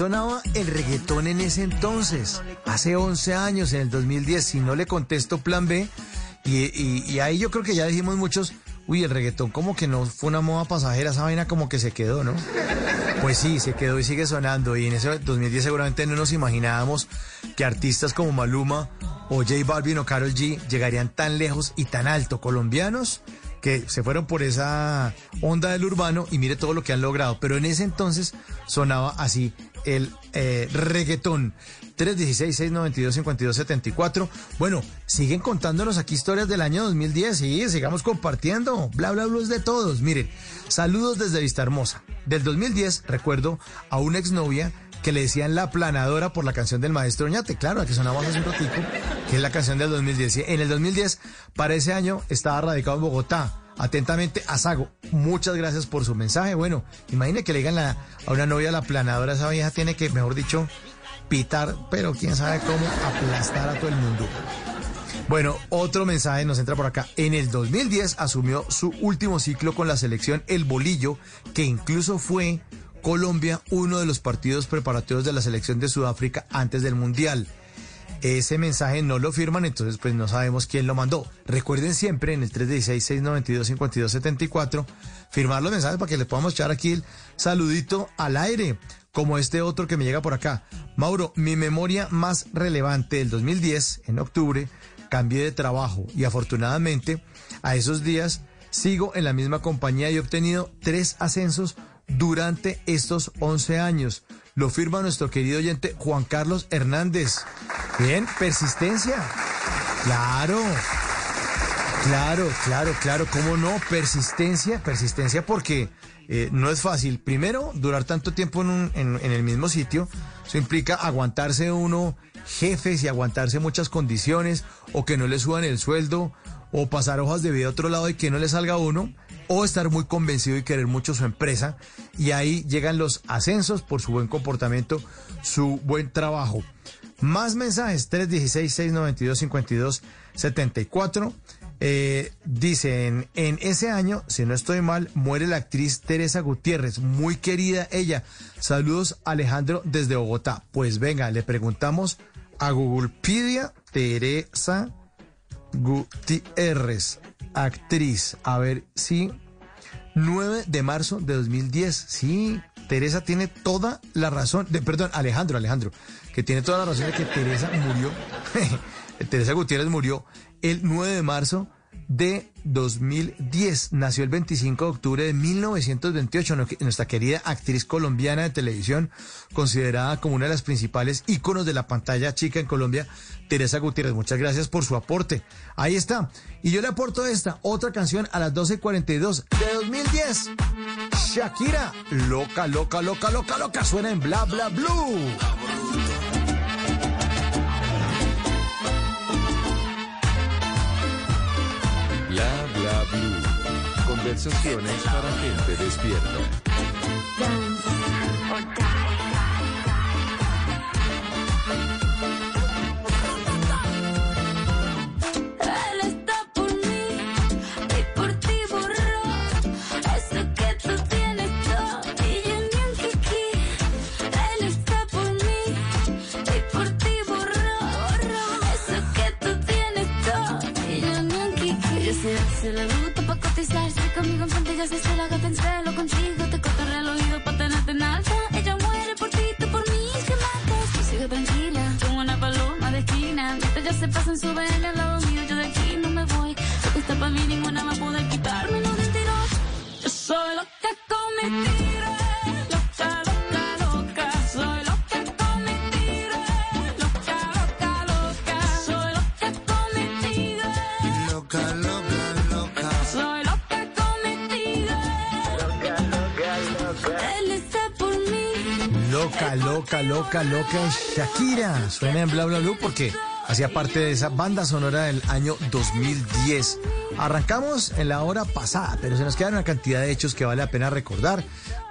sonaba el reggaetón en ese entonces, hace 11 años, en el 2010. Si no le contesto plan B, y, y- ahí yo creo que ya dijimos muchos, uy, el reggaetón como que no fue una moda pasajera, esa vaina como que se quedó, ¿no? Pues sí, se quedó y sigue sonando. Y en ese 2010 seguramente no nos imaginábamos que artistas como Maluma o J Balvin o Karol G llegarían tan lejos y tan alto. Colombianos que se fueron por esa onda del urbano y mire todo lo que han logrado. Pero en ese entonces sonaba así el eh, reggaetón. 316-692-5274. Bueno, siguen contándonos aquí historias del año 2010. Sí, sigamos compartiendo. Bla, bla, bla es de todos. Miren, saludos desde Vista Hermosa. Del 2010 recuerdo a una exnovia que le decían la planadora por la canción del maestro Oñate. Claro, la que sonaba hace un ratico, que es la canción del 2010. En el 2010, para ese año, estaba radicado en Bogotá. Atentamente, Asago. Muchas gracias por su mensaje. Bueno, imagine que le digan a una novia la planadora. Esa vieja tiene que, mejor dicho, pitar, pero quién sabe cómo aplastar a todo el mundo. Bueno, otro mensaje nos entra por acá. En el 2010 asumió su último ciclo con la selección El Bolillo, que incluso fue Colombia uno de los partidos preparatorios de la selección de Sudáfrica antes del Mundial. Ese mensaje no lo firman, entonces pues no sabemos quién lo mandó. Recuerden siempre en el 316-692-5274 firmar los mensajes para que le podamos echar aquí el saludito al aire, como este otro que me llega por acá. Mauro, mi memoria más relevante del 2010, en octubre, cambié de trabajo y afortunadamente a esos días sigo en la misma compañía y he obtenido tres ascensos durante estos 11 años. Lo firma nuestro querido oyente Juan Carlos Hernández. Bien, persistencia. Claro. Claro, claro, claro, ¿cómo no? Persistencia, persistencia porque eh, no es fácil. Primero, durar tanto tiempo en, un- en- el mismo sitio, eso implica aguantarse uno jefes y aguantarse muchas condiciones, o que no le suban el sueldo, o pasar hojas de vida a otro lado y que no le salga uno, o estar muy convencido y querer mucho su empresa. Y ahí llegan los ascensos por su buen comportamiento, su buen trabajo. Más mensajes, 316-692-5274. Eh, dicen, en ese año, si no estoy mal, muere la actriz Teresa Gutiérrez, muy querida ella. Saludos Alejandro desde Bogotá. Pues venga, le preguntamos a Googlepedia, Teresa Gutiérrez, actriz. A ver si 9 de marzo de 2010. Sí, Teresa tiene toda la razón. De, perdón, Alejandro, Alejandro, que tiene toda la razón de que Teresa murió. Teresa Gutiérrez murió el 9 de marzo de 2010. Nació el 25 de octubre de 1928. No- Nuestra querida actriz colombiana de televisión, considerada como una de las principales íconos de la pantalla chica en Colombia, Teresa Gutiérrez. Muchas gracias por su aporte. Ahí está. Y yo le aporto esta, otra canción a las 12.42 de 2010. Shakira, loca, loca, loca, loca, loca, suena en bla, bla, blue. Conversaciones para gente despierta. Él por ti borró eso que tú tienes todo y yo ni un kiki. Él está por mí y por ti borró eso que tú tienes todo y yo ni un kiki. Yo sé que se le gusta pa' cotizarse conmigo en frente ya se se la gata en celo contigo te cortaré el oído pa' tenerte en alta. Ella muere por ti, tú por mí, que matas. Tú sigue tranquila, como una paloma de esquina. Mientras ya se pasan su baile al lado mío, yo de aquí no me voy. Lo está para mí, ninguna va Loca, loca, loca, Shakira. Suena en Bla Bla porque hacía parte de esa banda sonora del año 2010. Arrancamos en la hora pasada, pero se nos queda una cantidad de hechos que vale la pena recordar.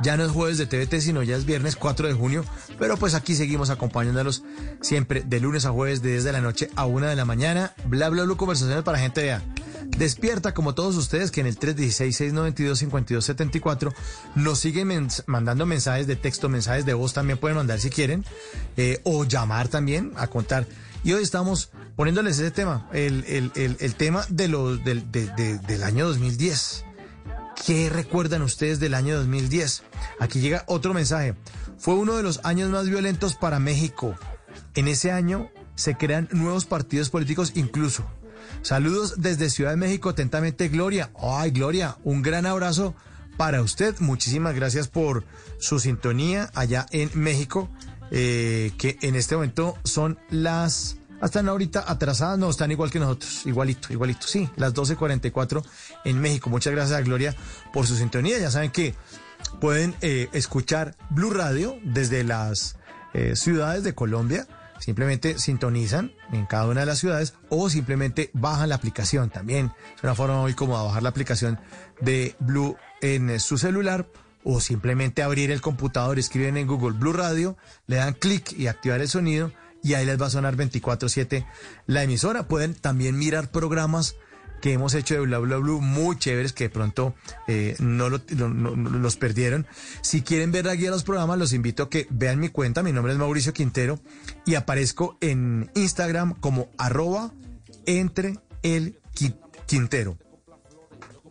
Ya no es jueves de TVT, sino ya es viernes 4 de junio, pero pues aquí seguimos acompañándolos siempre de lunes a jueves de 10 de la noche a 1 de la mañana. Bla Bla conversaciones para gente vea. Despierta como todos ustedes que en el 316-692-5274 nos siguen mandando mensajes de texto, mensajes de voz también pueden mandar si quieren, eh, o llamar también a contar. Y hoy estamos poniéndoles ese tema, el, el- el- tema de los, del, de- de- del año 2010. ¿Qué recuerdan ustedes del año 2010? Aquí llega otro mensaje. Fue uno de los años más violentos para México. En ese año se crean nuevos partidos políticos incluso. Saludos desde Ciudad de México, atentamente Gloria. Ay, Gloria, un gran abrazo para usted. Muchísimas gracias por su sintonía allá en México, eh, que en este momento son las... Están ahorita atrasadas, no, están igual que nosotros, igualito, igualito, sí, las 12.44 en México. Muchas gracias a Gloria por su sintonía. Ya saben que pueden eh, escuchar Blue Radio desde las eh, ciudades de Colombia. Simplemente sintonizan en cada una de las ciudades o simplemente bajan la aplicación también. Es una forma muy cómoda bajar la aplicación de Blue en su celular o simplemente abrir el computador, escriben en Google Blue Radio, le dan clic y activar el sonido y ahí les va a sonar 24/7 la emisora. Pueden también mirar programas que hemos hecho de Bla Bla muy chéveres que de pronto eh, no, lo- no- no- no los perdieron. Si quieren ver la guía los programas, los invito a que vean mi cuenta. Mi nombre es Mauricio Quintero y aparezco en Instagram como arroba entre el Qui- Quintero.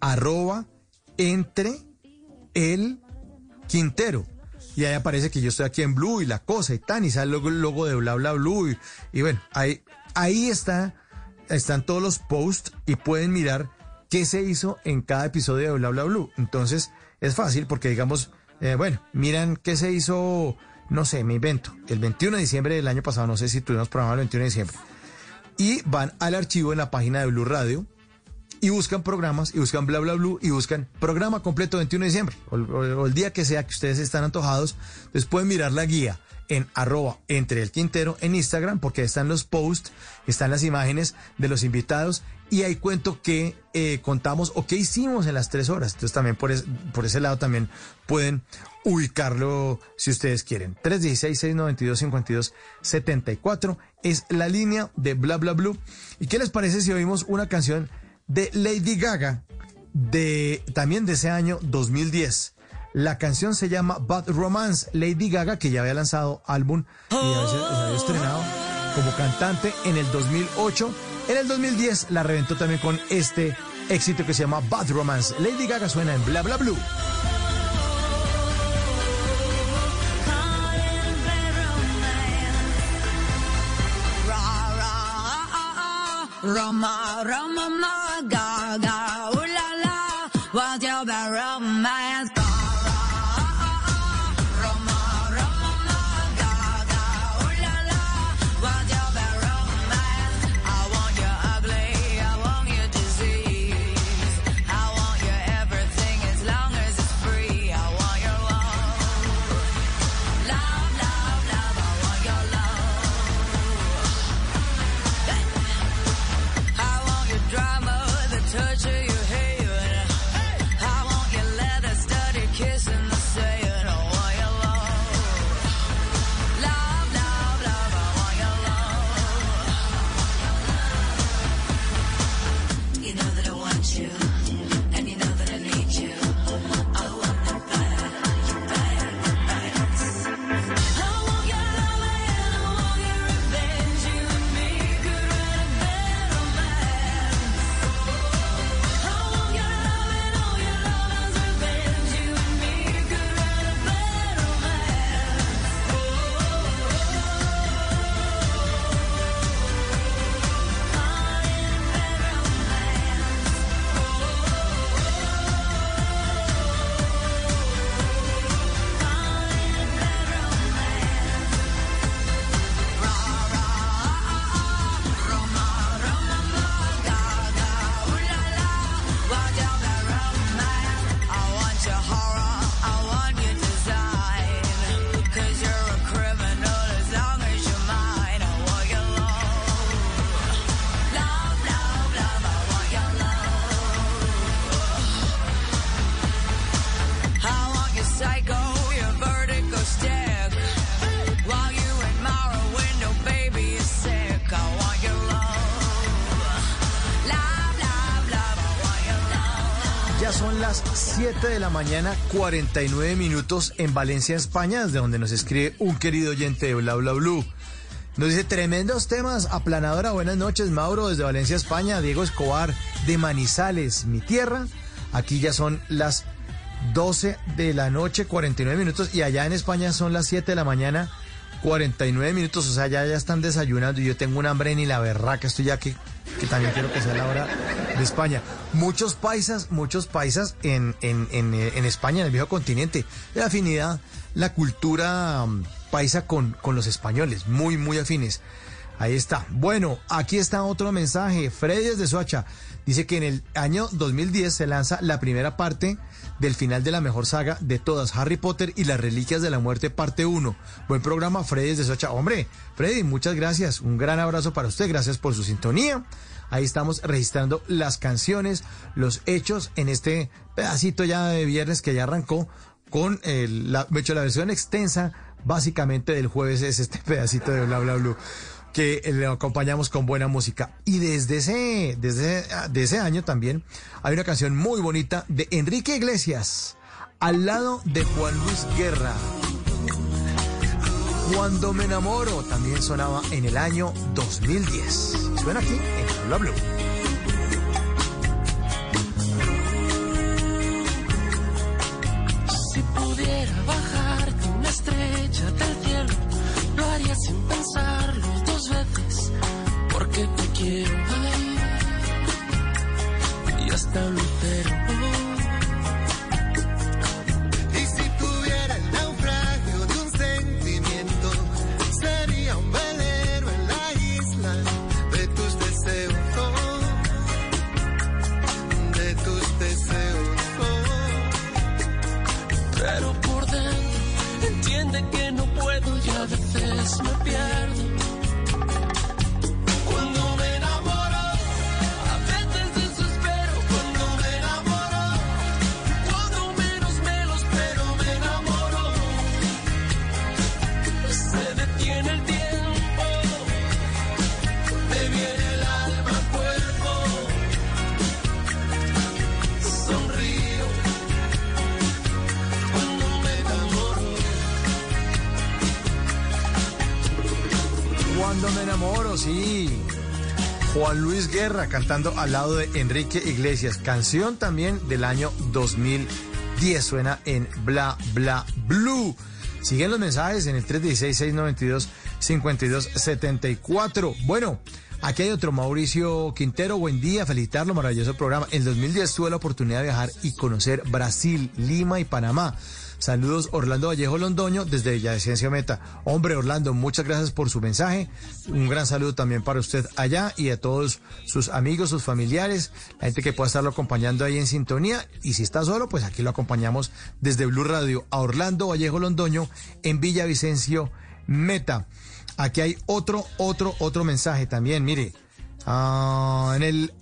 Arroba entre el Quintero. Y ahí aparece que yo estoy aquí en Blue y la cosa y tan, y sale el logo, el logo de Bla Bla Blue. Y, y bueno, ahí, ahí está, están todos los posts y pueden mirar qué se hizo en cada episodio de Bla Bla Blue. Entonces, es fácil porque digamos, eh, bueno, miran qué se hizo, no sé, me invento, el 21 de diciembre del año pasado, no sé si tuvimos programa el 21 de diciembre. Y van al archivo en la página de Blue Radio y buscan programas y buscan bla bla blue y buscan programa completo 21 de diciembre o, o- el día que sea que ustedes están antojados, entonces pueden mirar la guía en arroba entre el Quintero en Instagram porque están los posts, están las imágenes de los invitados y ahí cuento qué eh, contamos o qué hicimos en las tres horas. Entonces también por, por ese lado también pueden ubicarlo si ustedes quieren. 316-692-5274 es la línea de bla bla blue. ¿Y qué les parece si oímos una canción de Lady Gaga de también de ese año 2010? La canción se llama Bad Romance. Lady Gaga, que ya había lanzado álbum y a veces se había estrenado como cantante en el 2008. En el 2010 la reventó también con este éxito que se llama Bad Romance. Lady Gaga suena en Bla Bla Blue. Roma, Roma, ma, Gaga, mañana, 49 minutos en Valencia, España, desde donde nos escribe un querido oyente de Bla Bla Blue. Nos dice tremendos temas. Aplanadora, buenas noches, Mauro, desde Valencia, España. Diego Escobar, de Manizales, mi tierra. Aquí ya son las 12 de la noche, 49 minutos. Y allá en España son las 7 de la mañana, 49 minutos. O sea, ya, ya están desayunando. Y yo tengo un hambre ni la berraca. Estoy ya que, que también quiero que sea la hora de España. Muchos paisas, muchos paisas en, en, en, eh, en España, en el viejo continente. La afinidad, la cultura um, paisa con, con los españoles. Muy, muy afines. Ahí está. Bueno, aquí está otro mensaje. Freddy de Soacha dice que en el año 2010 se lanza la primera parte del final de la mejor saga de todas, Harry Potter y las Reliquias de la Muerte, parte 1. Buen programa, Freddy de Soacha. Hombre, Freddy, muchas gracias. Un gran abrazo para usted. Gracias por su sintonía. Ahí estamos registrando las canciones, los hechos en este pedacito ya de viernes que ya arrancó con el, la, de la versión extensa básicamente del jueves es este pedacito de Bla Bla Blue que le acompañamos con buena música. Y desde ese, desde de ese año también hay una canción muy bonita de Enrique Iglesias, al lado de Juan Luis Guerra. Cuando me enamoro también sonaba en el año 2010. Suena aquí en Bla Blue. Si pudiera bajarte una estrella del cielo, lo haría sin pensarlo dos veces, porque te quiero ahí y hasta un veces Luis Guerra cantando al lado de Enrique Iglesias. Canción también del año 2010. Suena en Bla Bla Blue. Siguen los mensajes en el 316-692-5274. Bueno, aquí hay otro Mauricio Quintero. Buen día, felicitarlo, maravilloso programa. En 2010 tuve la oportunidad de viajar y conocer Brasil, Lima y Panamá. Saludos Orlando Vallejo Londoño desde Villavicencio Meta. Hombre Orlando, muchas gracias por su mensaje. Un gran saludo también para usted allá y a todos sus amigos, sus familiares, la gente que pueda estarlo acompañando ahí en sintonía. Y si está solo, pues aquí lo acompañamos desde Blue Radio a Orlando Vallejo Londoño en Villavicencio Meta. Aquí hay otro, otro, otro mensaje también. Mire, ah, en el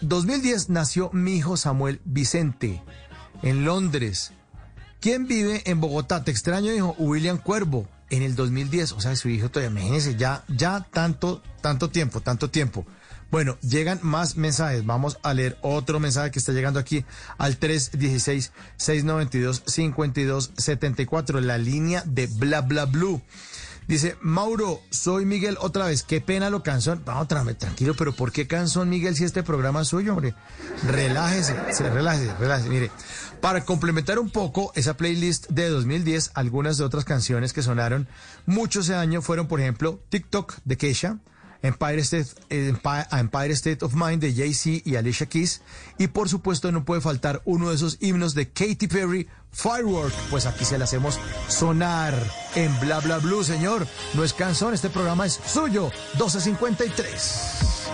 2010 nació mi hijo Samuel Vicente en Londres. ¿Quién vive en Bogotá? Te extraño, dijo William Cuervo en el 2010. O sea, su hijo todavía, imagínense, ya, ya tanto, tanto tiempo, tanto tiempo. Bueno, llegan más mensajes. Vamos a leer otro mensaje que está llegando aquí al 316-692-5274, la línea de Bla Bla Blue. Dice, Mauro, soy Miguel otra vez. Qué pena lo otra vez, tranquilo, pero ¿por qué canzón, Miguel, si este programa es suyo, hombre? Relájese, se- relájese, relájese. Mire, para complementar un poco esa playlist de 2010, algunas de otras canciones que sonaron mucho ese año fueron, por ejemplo, TikTok de Keisha, Empire State, Empire, Empire State of Mind de Jay-Z y Alicia Keys. Y por supuesto no puede faltar uno de esos himnos de Katy Perry, Firework. Pues aquí se la hacemos sonar en Bla Bla Blue, señor. No es canción, este programa es suyo. 1253.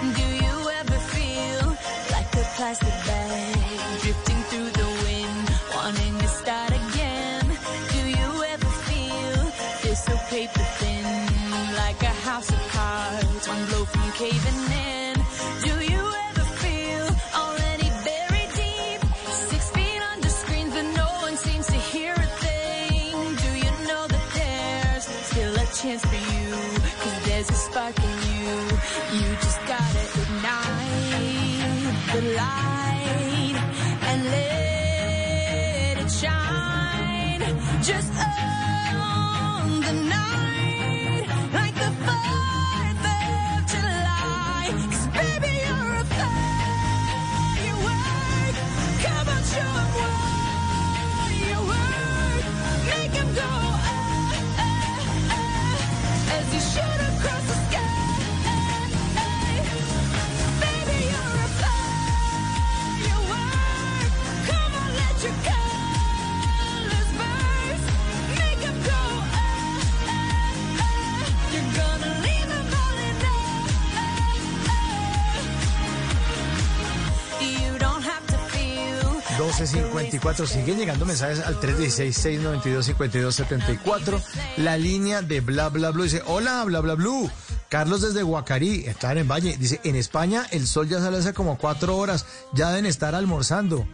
1254. Siguen llegando mensajes al 316-692-5274. La línea de bla bla dice: Hola, bla bla blue. Carlos desde Guacarí, están en Valle. Dice: En España el sol ya sale hace como cuatro horas. Ya deben estar almorzando.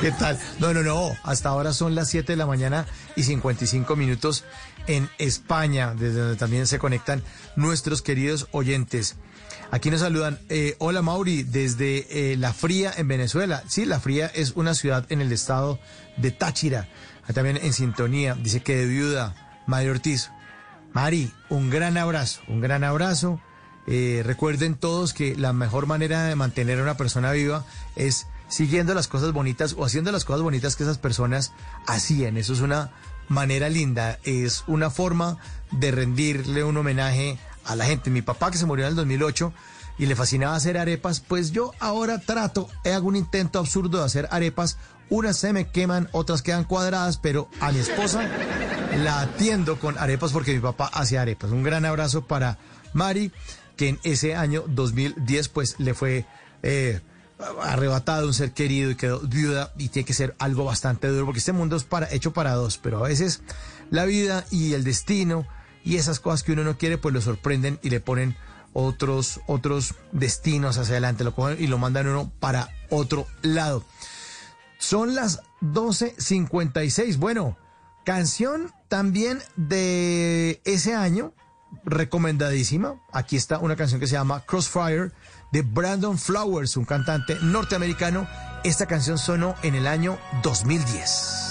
¿Qué tal? No, no, no. Hasta ahora son las 7 de la mañana y 55 minutos en España, desde donde también se conectan nuestros queridos oyentes. Aquí nos saludan. eh, hola Mauri, desde eh, La Fría en Venezuela. Sí, La Fría es una ciudad en el estado de Táchira. Ah, También en sintonía. Dice que de viuda, Mari Ortiz. Mari, un gran abrazo, un gran abrazo. Eh, recuerden todos que la mejor manera de mantener a una persona viva es siguiendo las cosas bonitas o haciendo las cosas bonitas que esas personas hacían. Eso es una manera linda, es una forma de rendirle un homenaje a la gente. Mi papá que se murió en el 2008 y le fascinaba hacer arepas, pues yo ahora trato, hago un intento absurdo de hacer arepas. Unas se me queman, otras quedan cuadradas, pero a mi esposa la atiendo con arepas porque mi papá hacía arepas. Un gran abrazo para Mari, que en ese año 2010 pues le fue eh, arrebatado un ser querido y quedó viuda y tiene que ser algo bastante duro porque este mundo es para, hecho para dos, pero a veces la vida y el destino y esas cosas que uno no quiere pues lo sorprenden y le ponen otros otros destinos hacia adelante, lo y lo mandan uno para otro lado. Son las 12.56. Bueno, canción también de ese año, recomendadísima. Aquí está una canción que se llama Crossfire de Brandon Flowers, un cantante norteamericano. Esta canción sonó en el año 2010.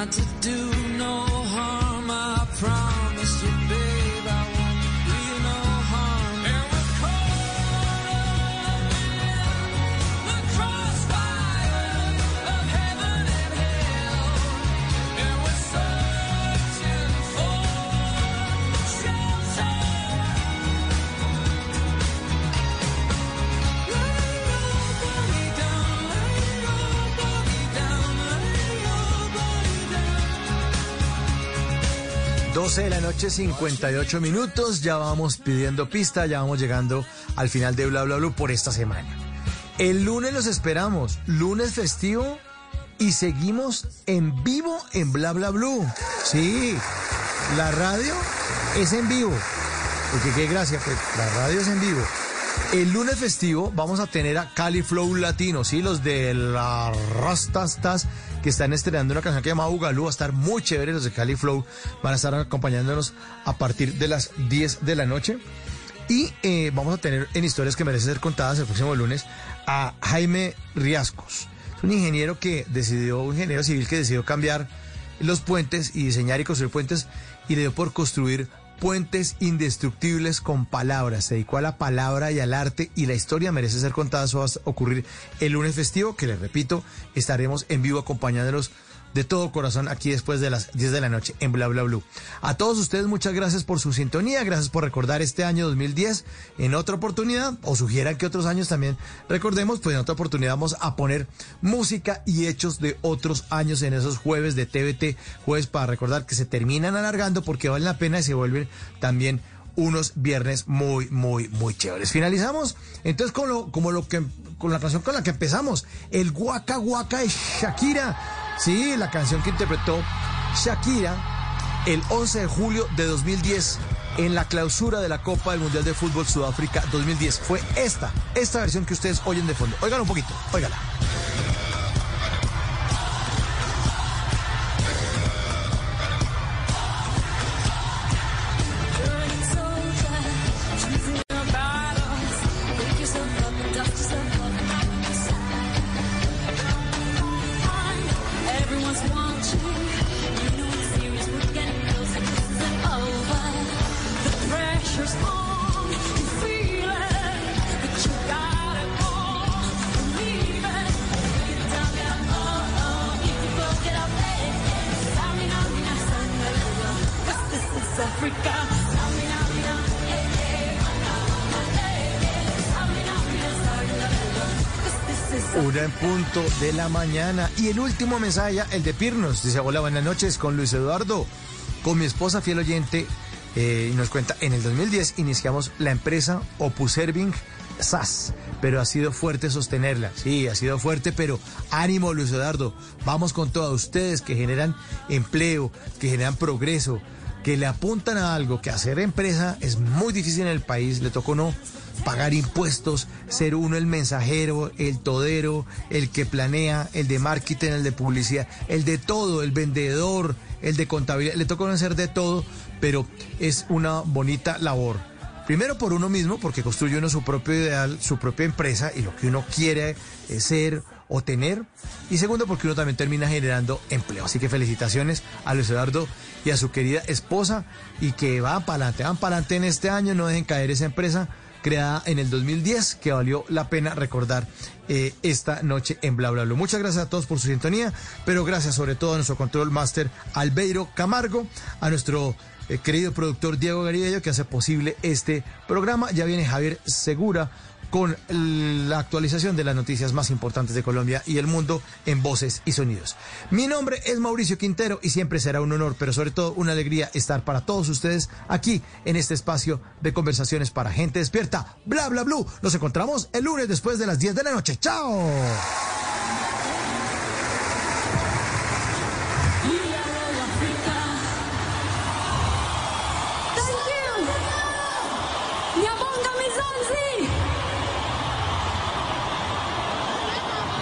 Not to do 12 de la noche, 58 minutos. Ya vamos pidiendo pista, ya vamos llegando al final de Bla Bla Blue por esta semana. El lunes los esperamos, lunes festivo y seguimos en vivo en Bla Bla Blue. Sí, la radio es en vivo. Porque qué gracia, pues la radio es en vivo. El lunes festivo vamos a tener a Cali Flow Latino, sí, los de la Rastastas que están estrenando una canción que se llama Ugalú, va a estar muy chévere los de Cali Flow, van a estar acompañándonos a partir de las 10 de la noche. Y eh, vamos a tener en historias que merecen ser contadas el próximo lunes a Jaime Riascos. Es un ingeniero que decidió, un ingeniero civil que decidió cambiar los puentes y diseñar y construir puentes y le dio por construir puentes indestructibles con palabras. Se dedicó a la palabra y al arte y la historia merece ser contada. Eso va a ocurrir el lunes festivo, que les repito, estaremos en vivo acompañándolos de todo corazón aquí después de las 10 de la noche en Bla Bla Blue. A todos ustedes muchas gracias por su sintonía, gracias por recordar este año 2010 en otra oportunidad o sugieran que otros años también recordemos, pues en otra oportunidad vamos a poner música y hechos de otros años en esos jueves de TVT, jueves para recordar que se terminan alargando porque valen la pena y se vuelven también unos viernes muy, muy, muy chéveres. Finalizamos entonces con lo, como lo que, con la canción con la que empezamos, el Guaca Guaca de Shakira. Sí, la canción que interpretó Shakira el 11 de julio de 2010 en la clausura de la Copa del Mundial de Fútbol Sudáfrica 2010. Fue esta, esta versión que ustedes oyen de fondo. Oigan un poquito, óigala. Una en punto de la mañana. Y el último mensaje, el de Pirnos. Dice, hola, buenas noches con Luis Eduardo. Con mi esposa fiel oyente. eh, y nos cuenta, en el 2010 iniciamos la empresa Opuserving SAS. Pero ha sido fuerte sostenerla. Sí, ha sido fuerte, pero ánimo, Luis Eduardo. Vamos con todos ustedes que generan empleo, que generan progreso, que le apuntan a algo, que hacer empresa es muy difícil en el país. Le tocó no pagar impuestos, ser uno el mensajero, el todero, el que planea, el de marketing, el de publicidad, el de todo, el vendedor, el de contabilidad. Le toca hacer de todo, pero es una bonita labor. Primero por uno mismo, porque construye uno su propio ideal, su propia empresa y lo que uno quiere eh, ser o tener. Y segundo, porque uno también termina generando empleo. Así que felicitaciones a Luis Eduardo y a su querida esposa y que van para adelante, van para adelante en este año, no dejen caer esa empresa creada en el 2010 que valió la pena recordar eh, esta noche en Bla Bla Bla. Muchas gracias a todos por su sintonía, pero gracias sobre todo a nuestro control master Albeiro Camargo, a nuestro eh, querido productor Diego Garibello que hace posible este programa. Ya viene Javier Segura con la actualización de las noticias más importantes de Colombia y el mundo en voces y sonidos. Mi nombre es Mauricio Quintero y siempre será un honor, pero sobre todo una alegría estar para todos ustedes aquí en este espacio de conversaciones para gente despierta. Bla, bla, blue. Nos encontramos el lunes después de las 10 de la noche. ¡Chao!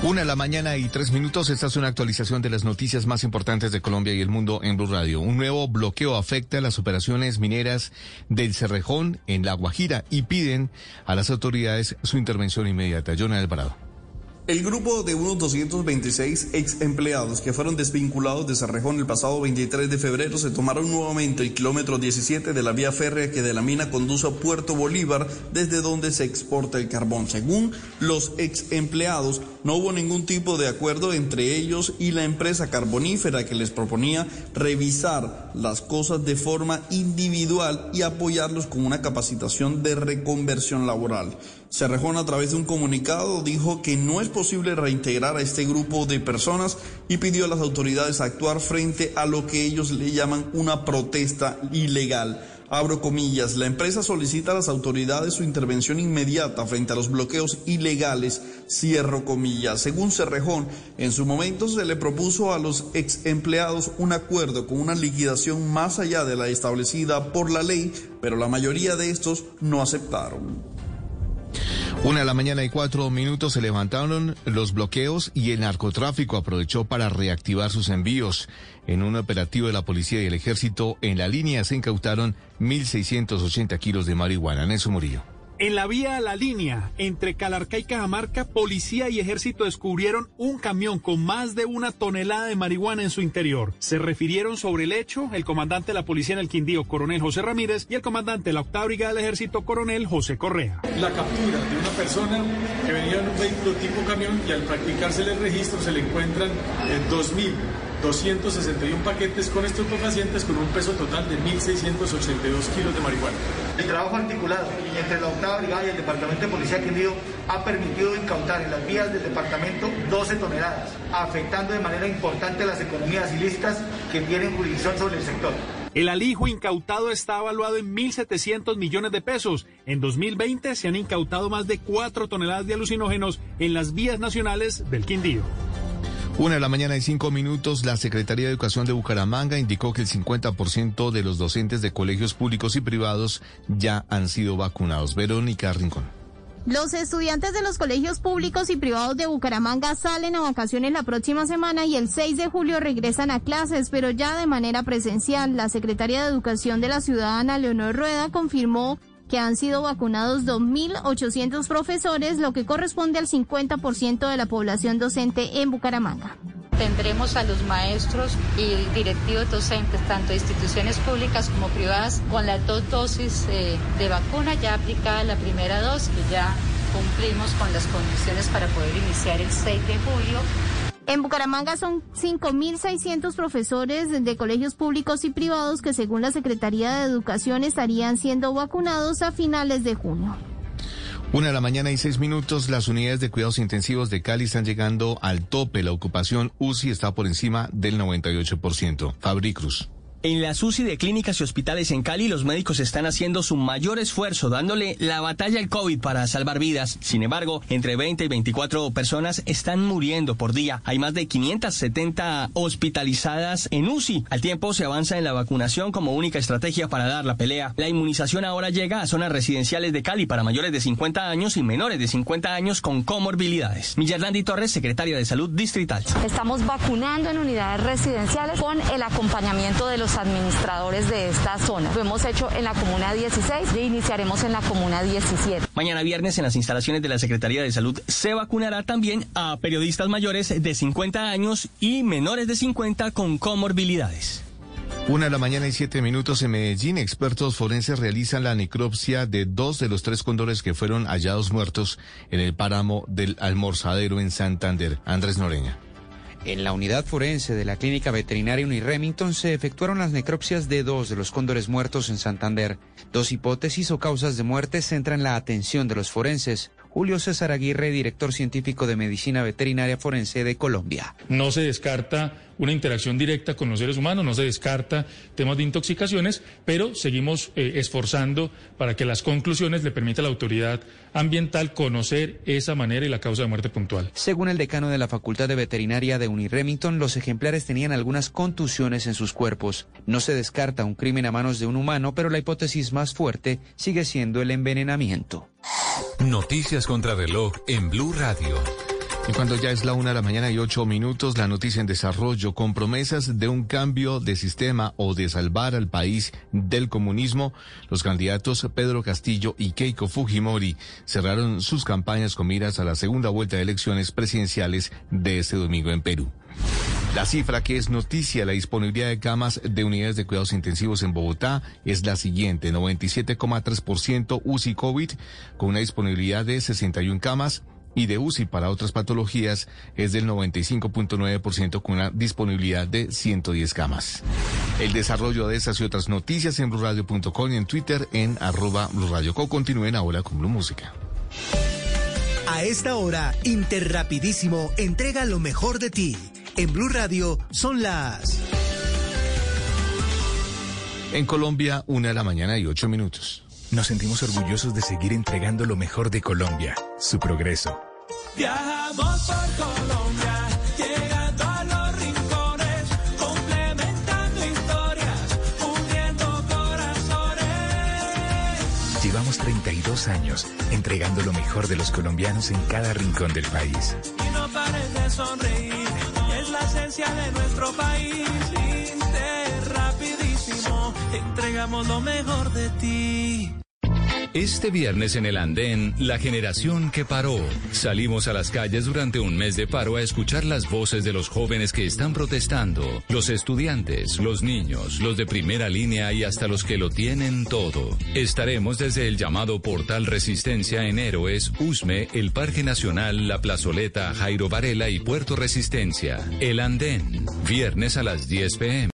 Una de la mañana y tres minutos. Esta es una actualización de las noticias más importantes de Colombia y el mundo en Blue Radio. Un nuevo bloqueo afecta las operaciones mineras del Cerrejón en La Guajira y piden a las autoridades su intervención inmediata. Jonah Alvarado. El grupo de unos 226 ex empleados que fueron desvinculados de Cerrejón el pasado 23 de febrero se tomaron nuevamente el kilómetro 17 de la vía férrea que de la mina conduce a Puerto Bolívar, desde donde se exporta el carbón. Según los ex empleados, no hubo ningún tipo de acuerdo entre ellos y la empresa carbonífera que les proponía revisar las cosas de forma individual y apoyarlos con una capacitación de reconversión laboral. Cerrejón a través de un comunicado dijo que no es posible reintegrar a este grupo de personas y pidió a las autoridades actuar frente a lo que ellos le llaman una protesta ilegal. Abro comillas, la empresa solicita a las autoridades su intervención inmediata frente a los bloqueos ilegales, cierro comillas. Según Cerrejón, en su momento se le propuso a los ex empleados un acuerdo con una liquidación más allá de la establecida por la ley, pero la mayoría de estos no aceptaron. Una de la mañana y cuatro minutos se levantaron los bloqueos y el narcotráfico aprovechó para reactivar sus envíos. En un operativo de la policía y el ejército en la línea se incautaron 1.680 kilos de marihuana. Nelson Murillo. En la vía a la línea entre Calarcá y Cajamarca, policía y ejército descubrieron un camión con más de una tonelada de marihuana en su interior. Se refirieron sobre el hecho el comandante de la policía en el Quindío, coronel José Ramírez, y el comandante de la octava brigada del ejército, coronel José Correa. La captura de una persona que venía en un vehículo tipo camión y al practicarse el registro se le encuentran en 2000 261 paquetes con estupefacientes con un peso total de 1.682 kilos de marihuana. El trabajo articulado entre la octava brigada y el departamento de policía Quindío ha permitido incautar en las vías del departamento 12 toneladas, afectando de manera importante las economías ilícitas que tienen jurisdicción sobre el sector. El alijo incautado está evaluado en 1.700 millones de pesos. En 2020 se han incautado más de 4 toneladas de alucinógenos en las vías nacionales del Quindío. Una de la mañana y cinco minutos, la Secretaría de Educación de Bucaramanga indicó que el 50% de los docentes de colegios públicos y privados ya han sido vacunados. Verónica Rincón. Los estudiantes de los colegios públicos y privados de Bucaramanga salen a vacaciones la próxima semana y el 6 de julio regresan a clases, pero ya de manera presencial. La secretaria de Educación de la ciudadana, Leonor Rueda, confirmó que han sido vacunados 2.800 profesores, lo que corresponde al 50% de la población docente en Bucaramanga. Tendremos a los maestros y directivos docentes, tanto de instituciones públicas como privadas, con las dos dosis eh, de vacuna ya aplicada la primera dosis, que ya cumplimos con las condiciones para poder iniciar el 6 de julio. En Bucaramanga son 5.600 profesores de colegios públicos y privados que según la Secretaría de Educación estarían siendo vacunados a finales de junio. Una de la mañana y seis minutos, las unidades de cuidados intensivos de Cali están llegando al tope. La ocupación UCI está por encima del 98%. Fabri Cruz. En la UCI de clínicas y hospitales en Cali, los médicos están haciendo su mayor esfuerzo, dándole la batalla al COVID para salvar vidas. Sin embargo, entre 20 y 24 personas están muriendo por día. Hay más de 570 hospitalizadas en UCI. Al tiempo se avanza en la vacunación como única estrategia para dar la pelea. La inmunización ahora llega a zonas residenciales de Cali para mayores de 50 años y menores de 50 años con comorbilidades. Millarlandi Torres, secretaria de Salud Distrital. Estamos vacunando en unidades residenciales con el acompañamiento de los administradores de esta zona. Lo hemos hecho en la comuna 16 y iniciaremos en la comuna 17. Mañana viernes en las instalaciones de la Secretaría de Salud se vacunará también a periodistas mayores de 50 años y menores de 50 con comorbilidades. Una de la mañana y siete minutos en Medellín, expertos forenses realizan la necropsia de dos de los tres cóndores que fueron hallados muertos en el páramo del Almorzadero en Santander. Andrés Noreña. En la unidad forense de la Clínica Veterinaria Uniremington se efectuaron las necropsias de dos de los cóndores muertos en Santander. Dos hipótesis o causas de muerte centran la atención de los forenses. Julio César Aguirre, director científico de Medicina Veterinaria Forense de Colombia. No se descarta una interacción directa con los seres humanos, no se descarta temas de intoxicaciones, pero seguimos eh, esforzando para que las conclusiones le permitan a la autoridad ambiental conocer esa manera y la causa de muerte puntual. Según el decano de la Facultad de Veterinaria de Uniremington, los ejemplares tenían algunas contusiones en sus cuerpos. No se descarta un crimen a manos de un humano, pero la hipótesis más fuerte sigue siendo el envenenamiento. Noticias contra reloj en Blue Radio. Y cuando ya es la una de la mañana y ocho minutos, la noticia en desarrollo, con promesas de un cambio de sistema o de salvar al país del comunismo, los candidatos Pedro Castillo y Keiko Fujimori cerraron sus campañas con miras a la segunda vuelta de elecciones presidenciales de este domingo en Perú. La cifra que es noticia, la disponibilidad de camas de unidades de cuidados intensivos en Bogotá es la siguiente, 97,3% UCI COVID, con una disponibilidad de 61 camas, y de UCI para otras patologías es del 95.9% con una disponibilidad de 110 camas. El desarrollo de esas y otras noticias en blurradio.com y en Twitter en arroba blurradioco. Continúen ahora con Blue Música. A esta hora, Interrapidísimo entrega lo mejor de ti. En Blue Radio son las En Colombia, una de la mañana y ocho minutos. Nos sentimos orgullosos de seguir entregando lo mejor de Colombia, su progreso. Viajamos por Colombia, llegando a los rincones, complementando historias, uniendo corazones. Llevamos 32 años entregando lo mejor de los colombianos en cada rincón del país. Y no pares de sonreír, es la esencia de nuestro país. Inter, rapidísimo, entregamos lo mejor de ti. Este viernes en el andén, la generación que paró. Salimos a las calles durante un mes de paro a escuchar las voces de los jóvenes que están protestando, los estudiantes, los niños, los de primera línea y hasta los que lo tienen todo. Estaremos desde el llamado Portal Resistencia en Héroes, Usme, el Parque Nacional, la Plazoleta, Jairo Varela y Puerto Resistencia. El andén, viernes a las 10 pm.